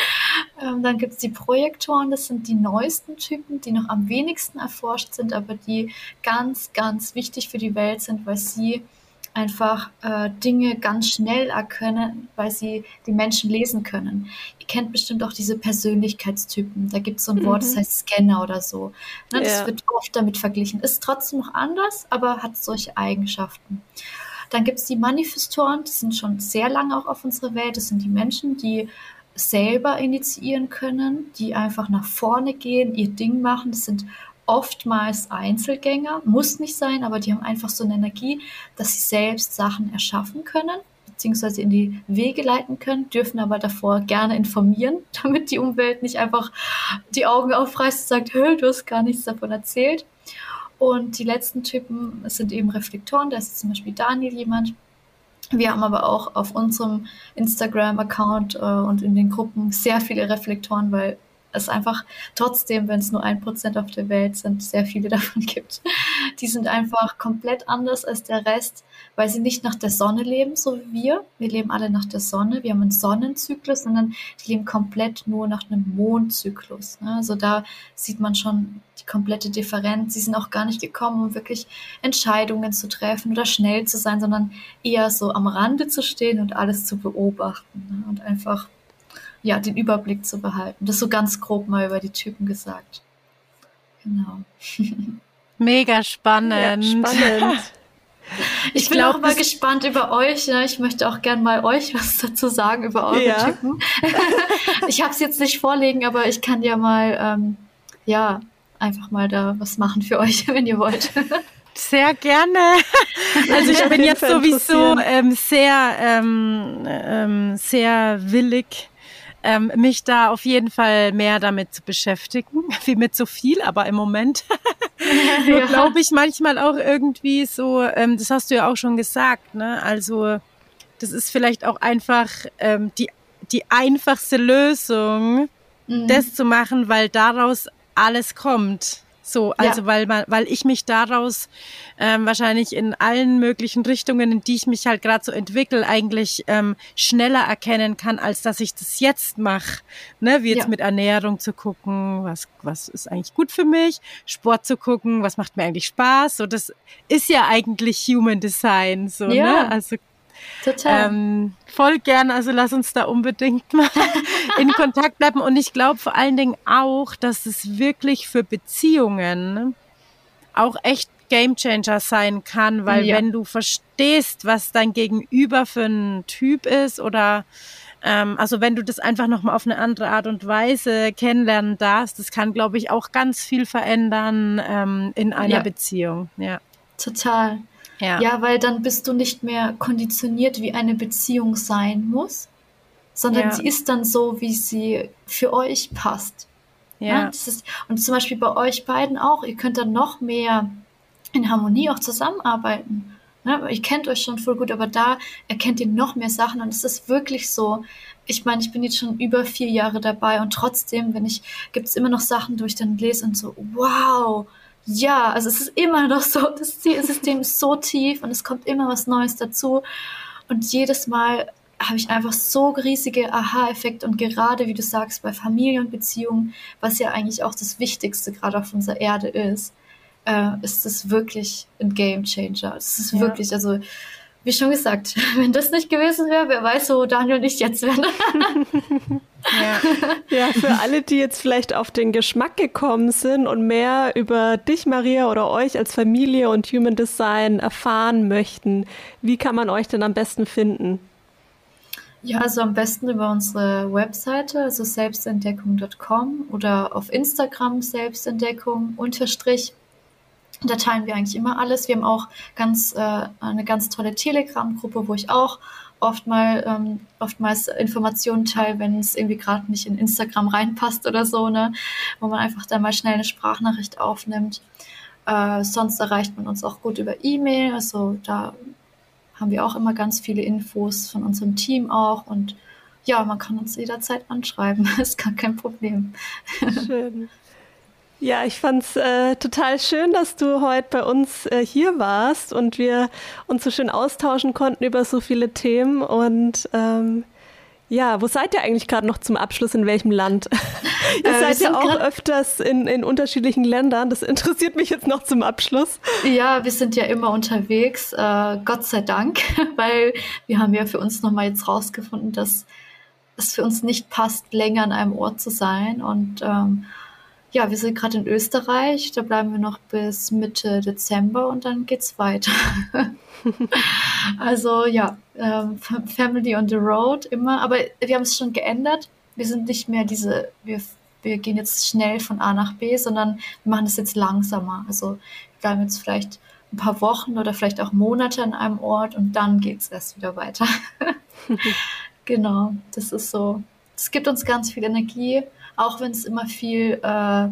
S2: Ähm, dann gibt es die Projektoren, das sind die neuesten Typen, die noch am wenigsten erforscht sind, aber die ganz, ganz wichtig für die Welt sind, weil sie einfach äh, Dinge ganz schnell erkennen, weil sie die Menschen lesen können. Ihr kennt bestimmt auch diese Persönlichkeitstypen. Da gibt es so ein mhm. Wort, das heißt Scanner oder so. Ne, ja. Das wird oft damit verglichen. Ist trotzdem noch anders, aber hat solche Eigenschaften. Dann gibt es die Manifestoren, die sind schon sehr lange auch auf unserer Welt. Das sind die Menschen, die selber initiieren können, die einfach nach vorne gehen, ihr Ding machen. Das sind oftmals Einzelgänger, muss nicht sein, aber die haben einfach so eine Energie, dass sie selbst Sachen erschaffen können, beziehungsweise in die Wege leiten können, dürfen aber davor gerne informieren, damit die Umwelt nicht einfach die Augen aufreißt und sagt, hey, du hast gar nichts davon erzählt. Und die letzten Typen sind eben Reflektoren, da ist zum Beispiel Daniel jemand. Wir haben aber auch auf unserem Instagram-Account äh, und in den Gruppen sehr viele Reflektoren, weil es einfach trotzdem, wenn es nur ein Prozent auf der Welt sind, sehr viele davon gibt. Die sind einfach komplett anders als der Rest, weil sie nicht nach der Sonne leben, so wie wir. Wir leben alle nach der Sonne. Wir haben einen Sonnenzyklus, sondern die leben komplett nur nach einem Mondzyklus. Ne? Also da sieht man schon die komplette Differenz. Sie sind auch gar nicht gekommen, um wirklich Entscheidungen zu treffen oder schnell zu sein, sondern eher so am Rande zu stehen und alles zu beobachten ne? und einfach ja, den Überblick zu behalten. Das so ganz grob mal über die Typen gesagt. Genau.
S1: Mega spannend. Ja, spannend.
S2: Ich, ich bin glaub, auch mal gespannt über euch. Ne? Ich möchte auch gern mal euch was dazu sagen über eure ja. Typen. ich habe es jetzt nicht vorlegen, aber ich kann ja mal, ähm, ja, einfach mal da was machen für euch, wenn ihr wollt.
S1: Sehr gerne. Also ich bin jetzt sowieso ähm, sehr, ähm, ähm, sehr willig ähm, mich da auf jeden Fall mehr damit zu beschäftigen, wie mit so viel, aber im Moment ja. glaube ich manchmal auch irgendwie so, ähm, das hast du ja auch schon gesagt, ne? Also das ist vielleicht auch einfach ähm, die, die einfachste Lösung, mhm. das zu machen, weil daraus alles kommt. So, also ja. weil man, weil ich mich daraus ähm, wahrscheinlich in allen möglichen Richtungen, in die ich mich halt gerade so entwickle, eigentlich ähm, schneller erkennen kann, als dass ich das jetzt mache. Ne, wie jetzt ja. mit Ernährung zu gucken, was, was ist eigentlich gut für mich, Sport zu gucken, was macht mir eigentlich Spaß. So, das ist ja eigentlich Human Design. So, ja. ne? Also Total. Ähm, voll gern, also lass uns da unbedingt mal in Kontakt bleiben. Und ich glaube vor allen Dingen auch, dass es wirklich für Beziehungen auch echt Gamechanger sein kann, weil ja. wenn du verstehst, was dein Gegenüber für ein Typ ist oder ähm, also wenn du das einfach nochmal auf eine andere Art und Weise kennenlernen darfst, das kann, glaube ich, auch ganz viel verändern ähm, in einer ja. Beziehung. Ja.
S2: Total. Ja. ja, weil dann bist du nicht mehr konditioniert, wie eine Beziehung sein muss, sondern ja. sie ist dann so, wie sie für euch passt. Ja. ja ist, und zum Beispiel bei euch beiden auch, ihr könnt dann noch mehr in Harmonie auch zusammenarbeiten. Ne? Ihr kennt euch schon voll gut, aber da erkennt ihr noch mehr Sachen und es ist wirklich so. Ich meine, ich bin jetzt schon über vier Jahre dabei und trotzdem, wenn ich, gibt es immer noch Sachen, die ich dann lese und so, wow, ja, also es ist immer noch so, das System ist so tief und es kommt immer was Neues dazu. Und jedes Mal habe ich einfach so riesige Aha-Effekte und gerade, wie du sagst, bei Familienbeziehungen, was ja eigentlich auch das Wichtigste gerade auf unserer Erde ist, äh, ist es wirklich ein Game Changer. Es ist ja. wirklich, also wie schon gesagt, wenn das nicht gewesen wäre, wer weiß, wo Daniel und ich jetzt wären.
S3: Ja. ja, für alle, die jetzt vielleicht auf den Geschmack gekommen sind und mehr über dich, Maria, oder euch als Familie und Human Design erfahren möchten, wie kann man euch denn am besten finden?
S2: Ja, also am besten über unsere Webseite, also selbstentdeckung.com oder auf Instagram Selbstentdeckung unterstrich Da teilen wir eigentlich immer alles. Wir haben auch ganz, äh, eine ganz tolle Telegram-Gruppe, wo ich auch oft mal, ähm, oftmals Informationen teile, wenn es irgendwie gerade nicht in Instagram reinpasst oder so, ne? wo man einfach da mal schnell eine Sprachnachricht aufnimmt. Äh, sonst erreicht man uns auch gut über E-Mail. Also da haben wir auch immer ganz viele Infos von unserem Team auch und ja, man kann uns jederzeit anschreiben. ist gar kein Problem.
S3: Schön. Ja, ich fand's äh, total schön, dass du heute bei uns äh, hier warst und wir uns so schön austauschen konnten über so viele Themen. Und ähm, ja, wo seid ihr eigentlich gerade noch zum Abschluss? In welchem Land? ihr äh, seid ja auch öfters in, in unterschiedlichen Ländern. Das interessiert mich jetzt noch zum Abschluss.
S2: Ja, wir sind ja immer unterwegs, äh, Gott sei Dank, weil wir haben ja für uns nochmal jetzt rausgefunden, dass es für uns nicht passt, länger an einem Ort zu sein. Und ähm, ja, wir sind gerade in Österreich, da bleiben wir noch bis Mitte Dezember und dann geht's weiter. also ja, ähm, Family on the Road immer, aber wir haben es schon geändert. Wir sind nicht mehr diese, wir, wir gehen jetzt schnell von A nach B, sondern wir machen das jetzt langsamer. Also wir bleiben jetzt vielleicht ein paar Wochen oder vielleicht auch Monate an einem Ort und dann geht's erst wieder weiter. genau, das ist so. Es gibt uns ganz viel Energie auch wenn es immer viel, äh,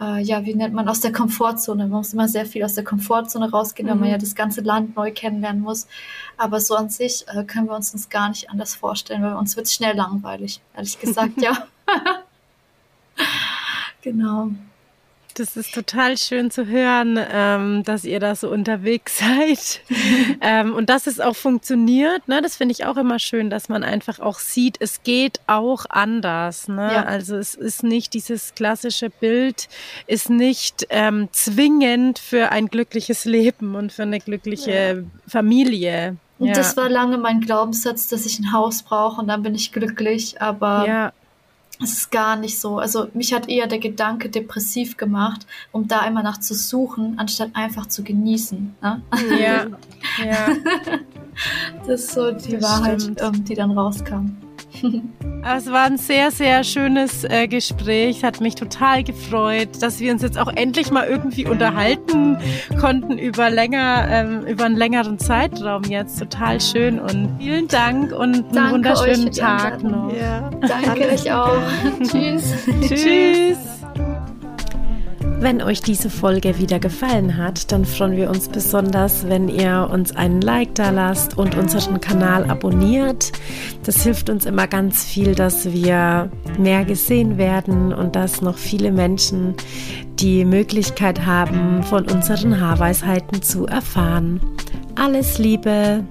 S2: äh, ja, wie nennt man, aus der Komfortzone, man muss immer sehr viel aus der Komfortzone rausgehen, mhm. weil man ja das ganze Land neu kennenlernen muss. Aber so an sich äh, können wir uns das gar nicht anders vorstellen, weil uns wird es schnell langweilig, ehrlich gesagt, ja. genau.
S1: Das ist total schön zu hören, ähm, dass ihr da so unterwegs seid ähm, und dass es auch funktioniert. Ne? Das finde ich auch immer schön, dass man einfach auch sieht, es geht auch anders. Ne? Ja. Also es ist nicht dieses klassische Bild, ist nicht ähm, zwingend für ein glückliches Leben und für eine glückliche ja. Familie.
S2: Und ja. das war lange mein Glaubenssatz, dass ich ein Haus brauche und dann bin ich glücklich. Aber ja es ist gar nicht so. Also mich hat eher der Gedanke depressiv gemacht, um da immer nach zu suchen, anstatt einfach zu genießen. Ne? Ja, ja. das ist so die das Wahrheit, ähm, die dann rauskam.
S1: Es war ein sehr, sehr schönes äh, Gespräch. Es hat mich total gefreut, dass wir uns jetzt auch endlich mal irgendwie unterhalten konnten über länger, ähm, über einen längeren Zeitraum jetzt. Total schön und vielen Dank und einen Danke wunderschönen Tag noch.
S2: Ja. Danke euch auch. Tschüss.
S1: Tschüss. Wenn euch diese Folge wieder gefallen hat, dann freuen wir uns besonders, wenn ihr uns einen Like da lasst und unseren Kanal abonniert. Das hilft uns immer ganz viel, dass wir mehr gesehen werden und dass noch viele Menschen die Möglichkeit haben, von unseren Haarweisheiten zu erfahren. Alles Liebe!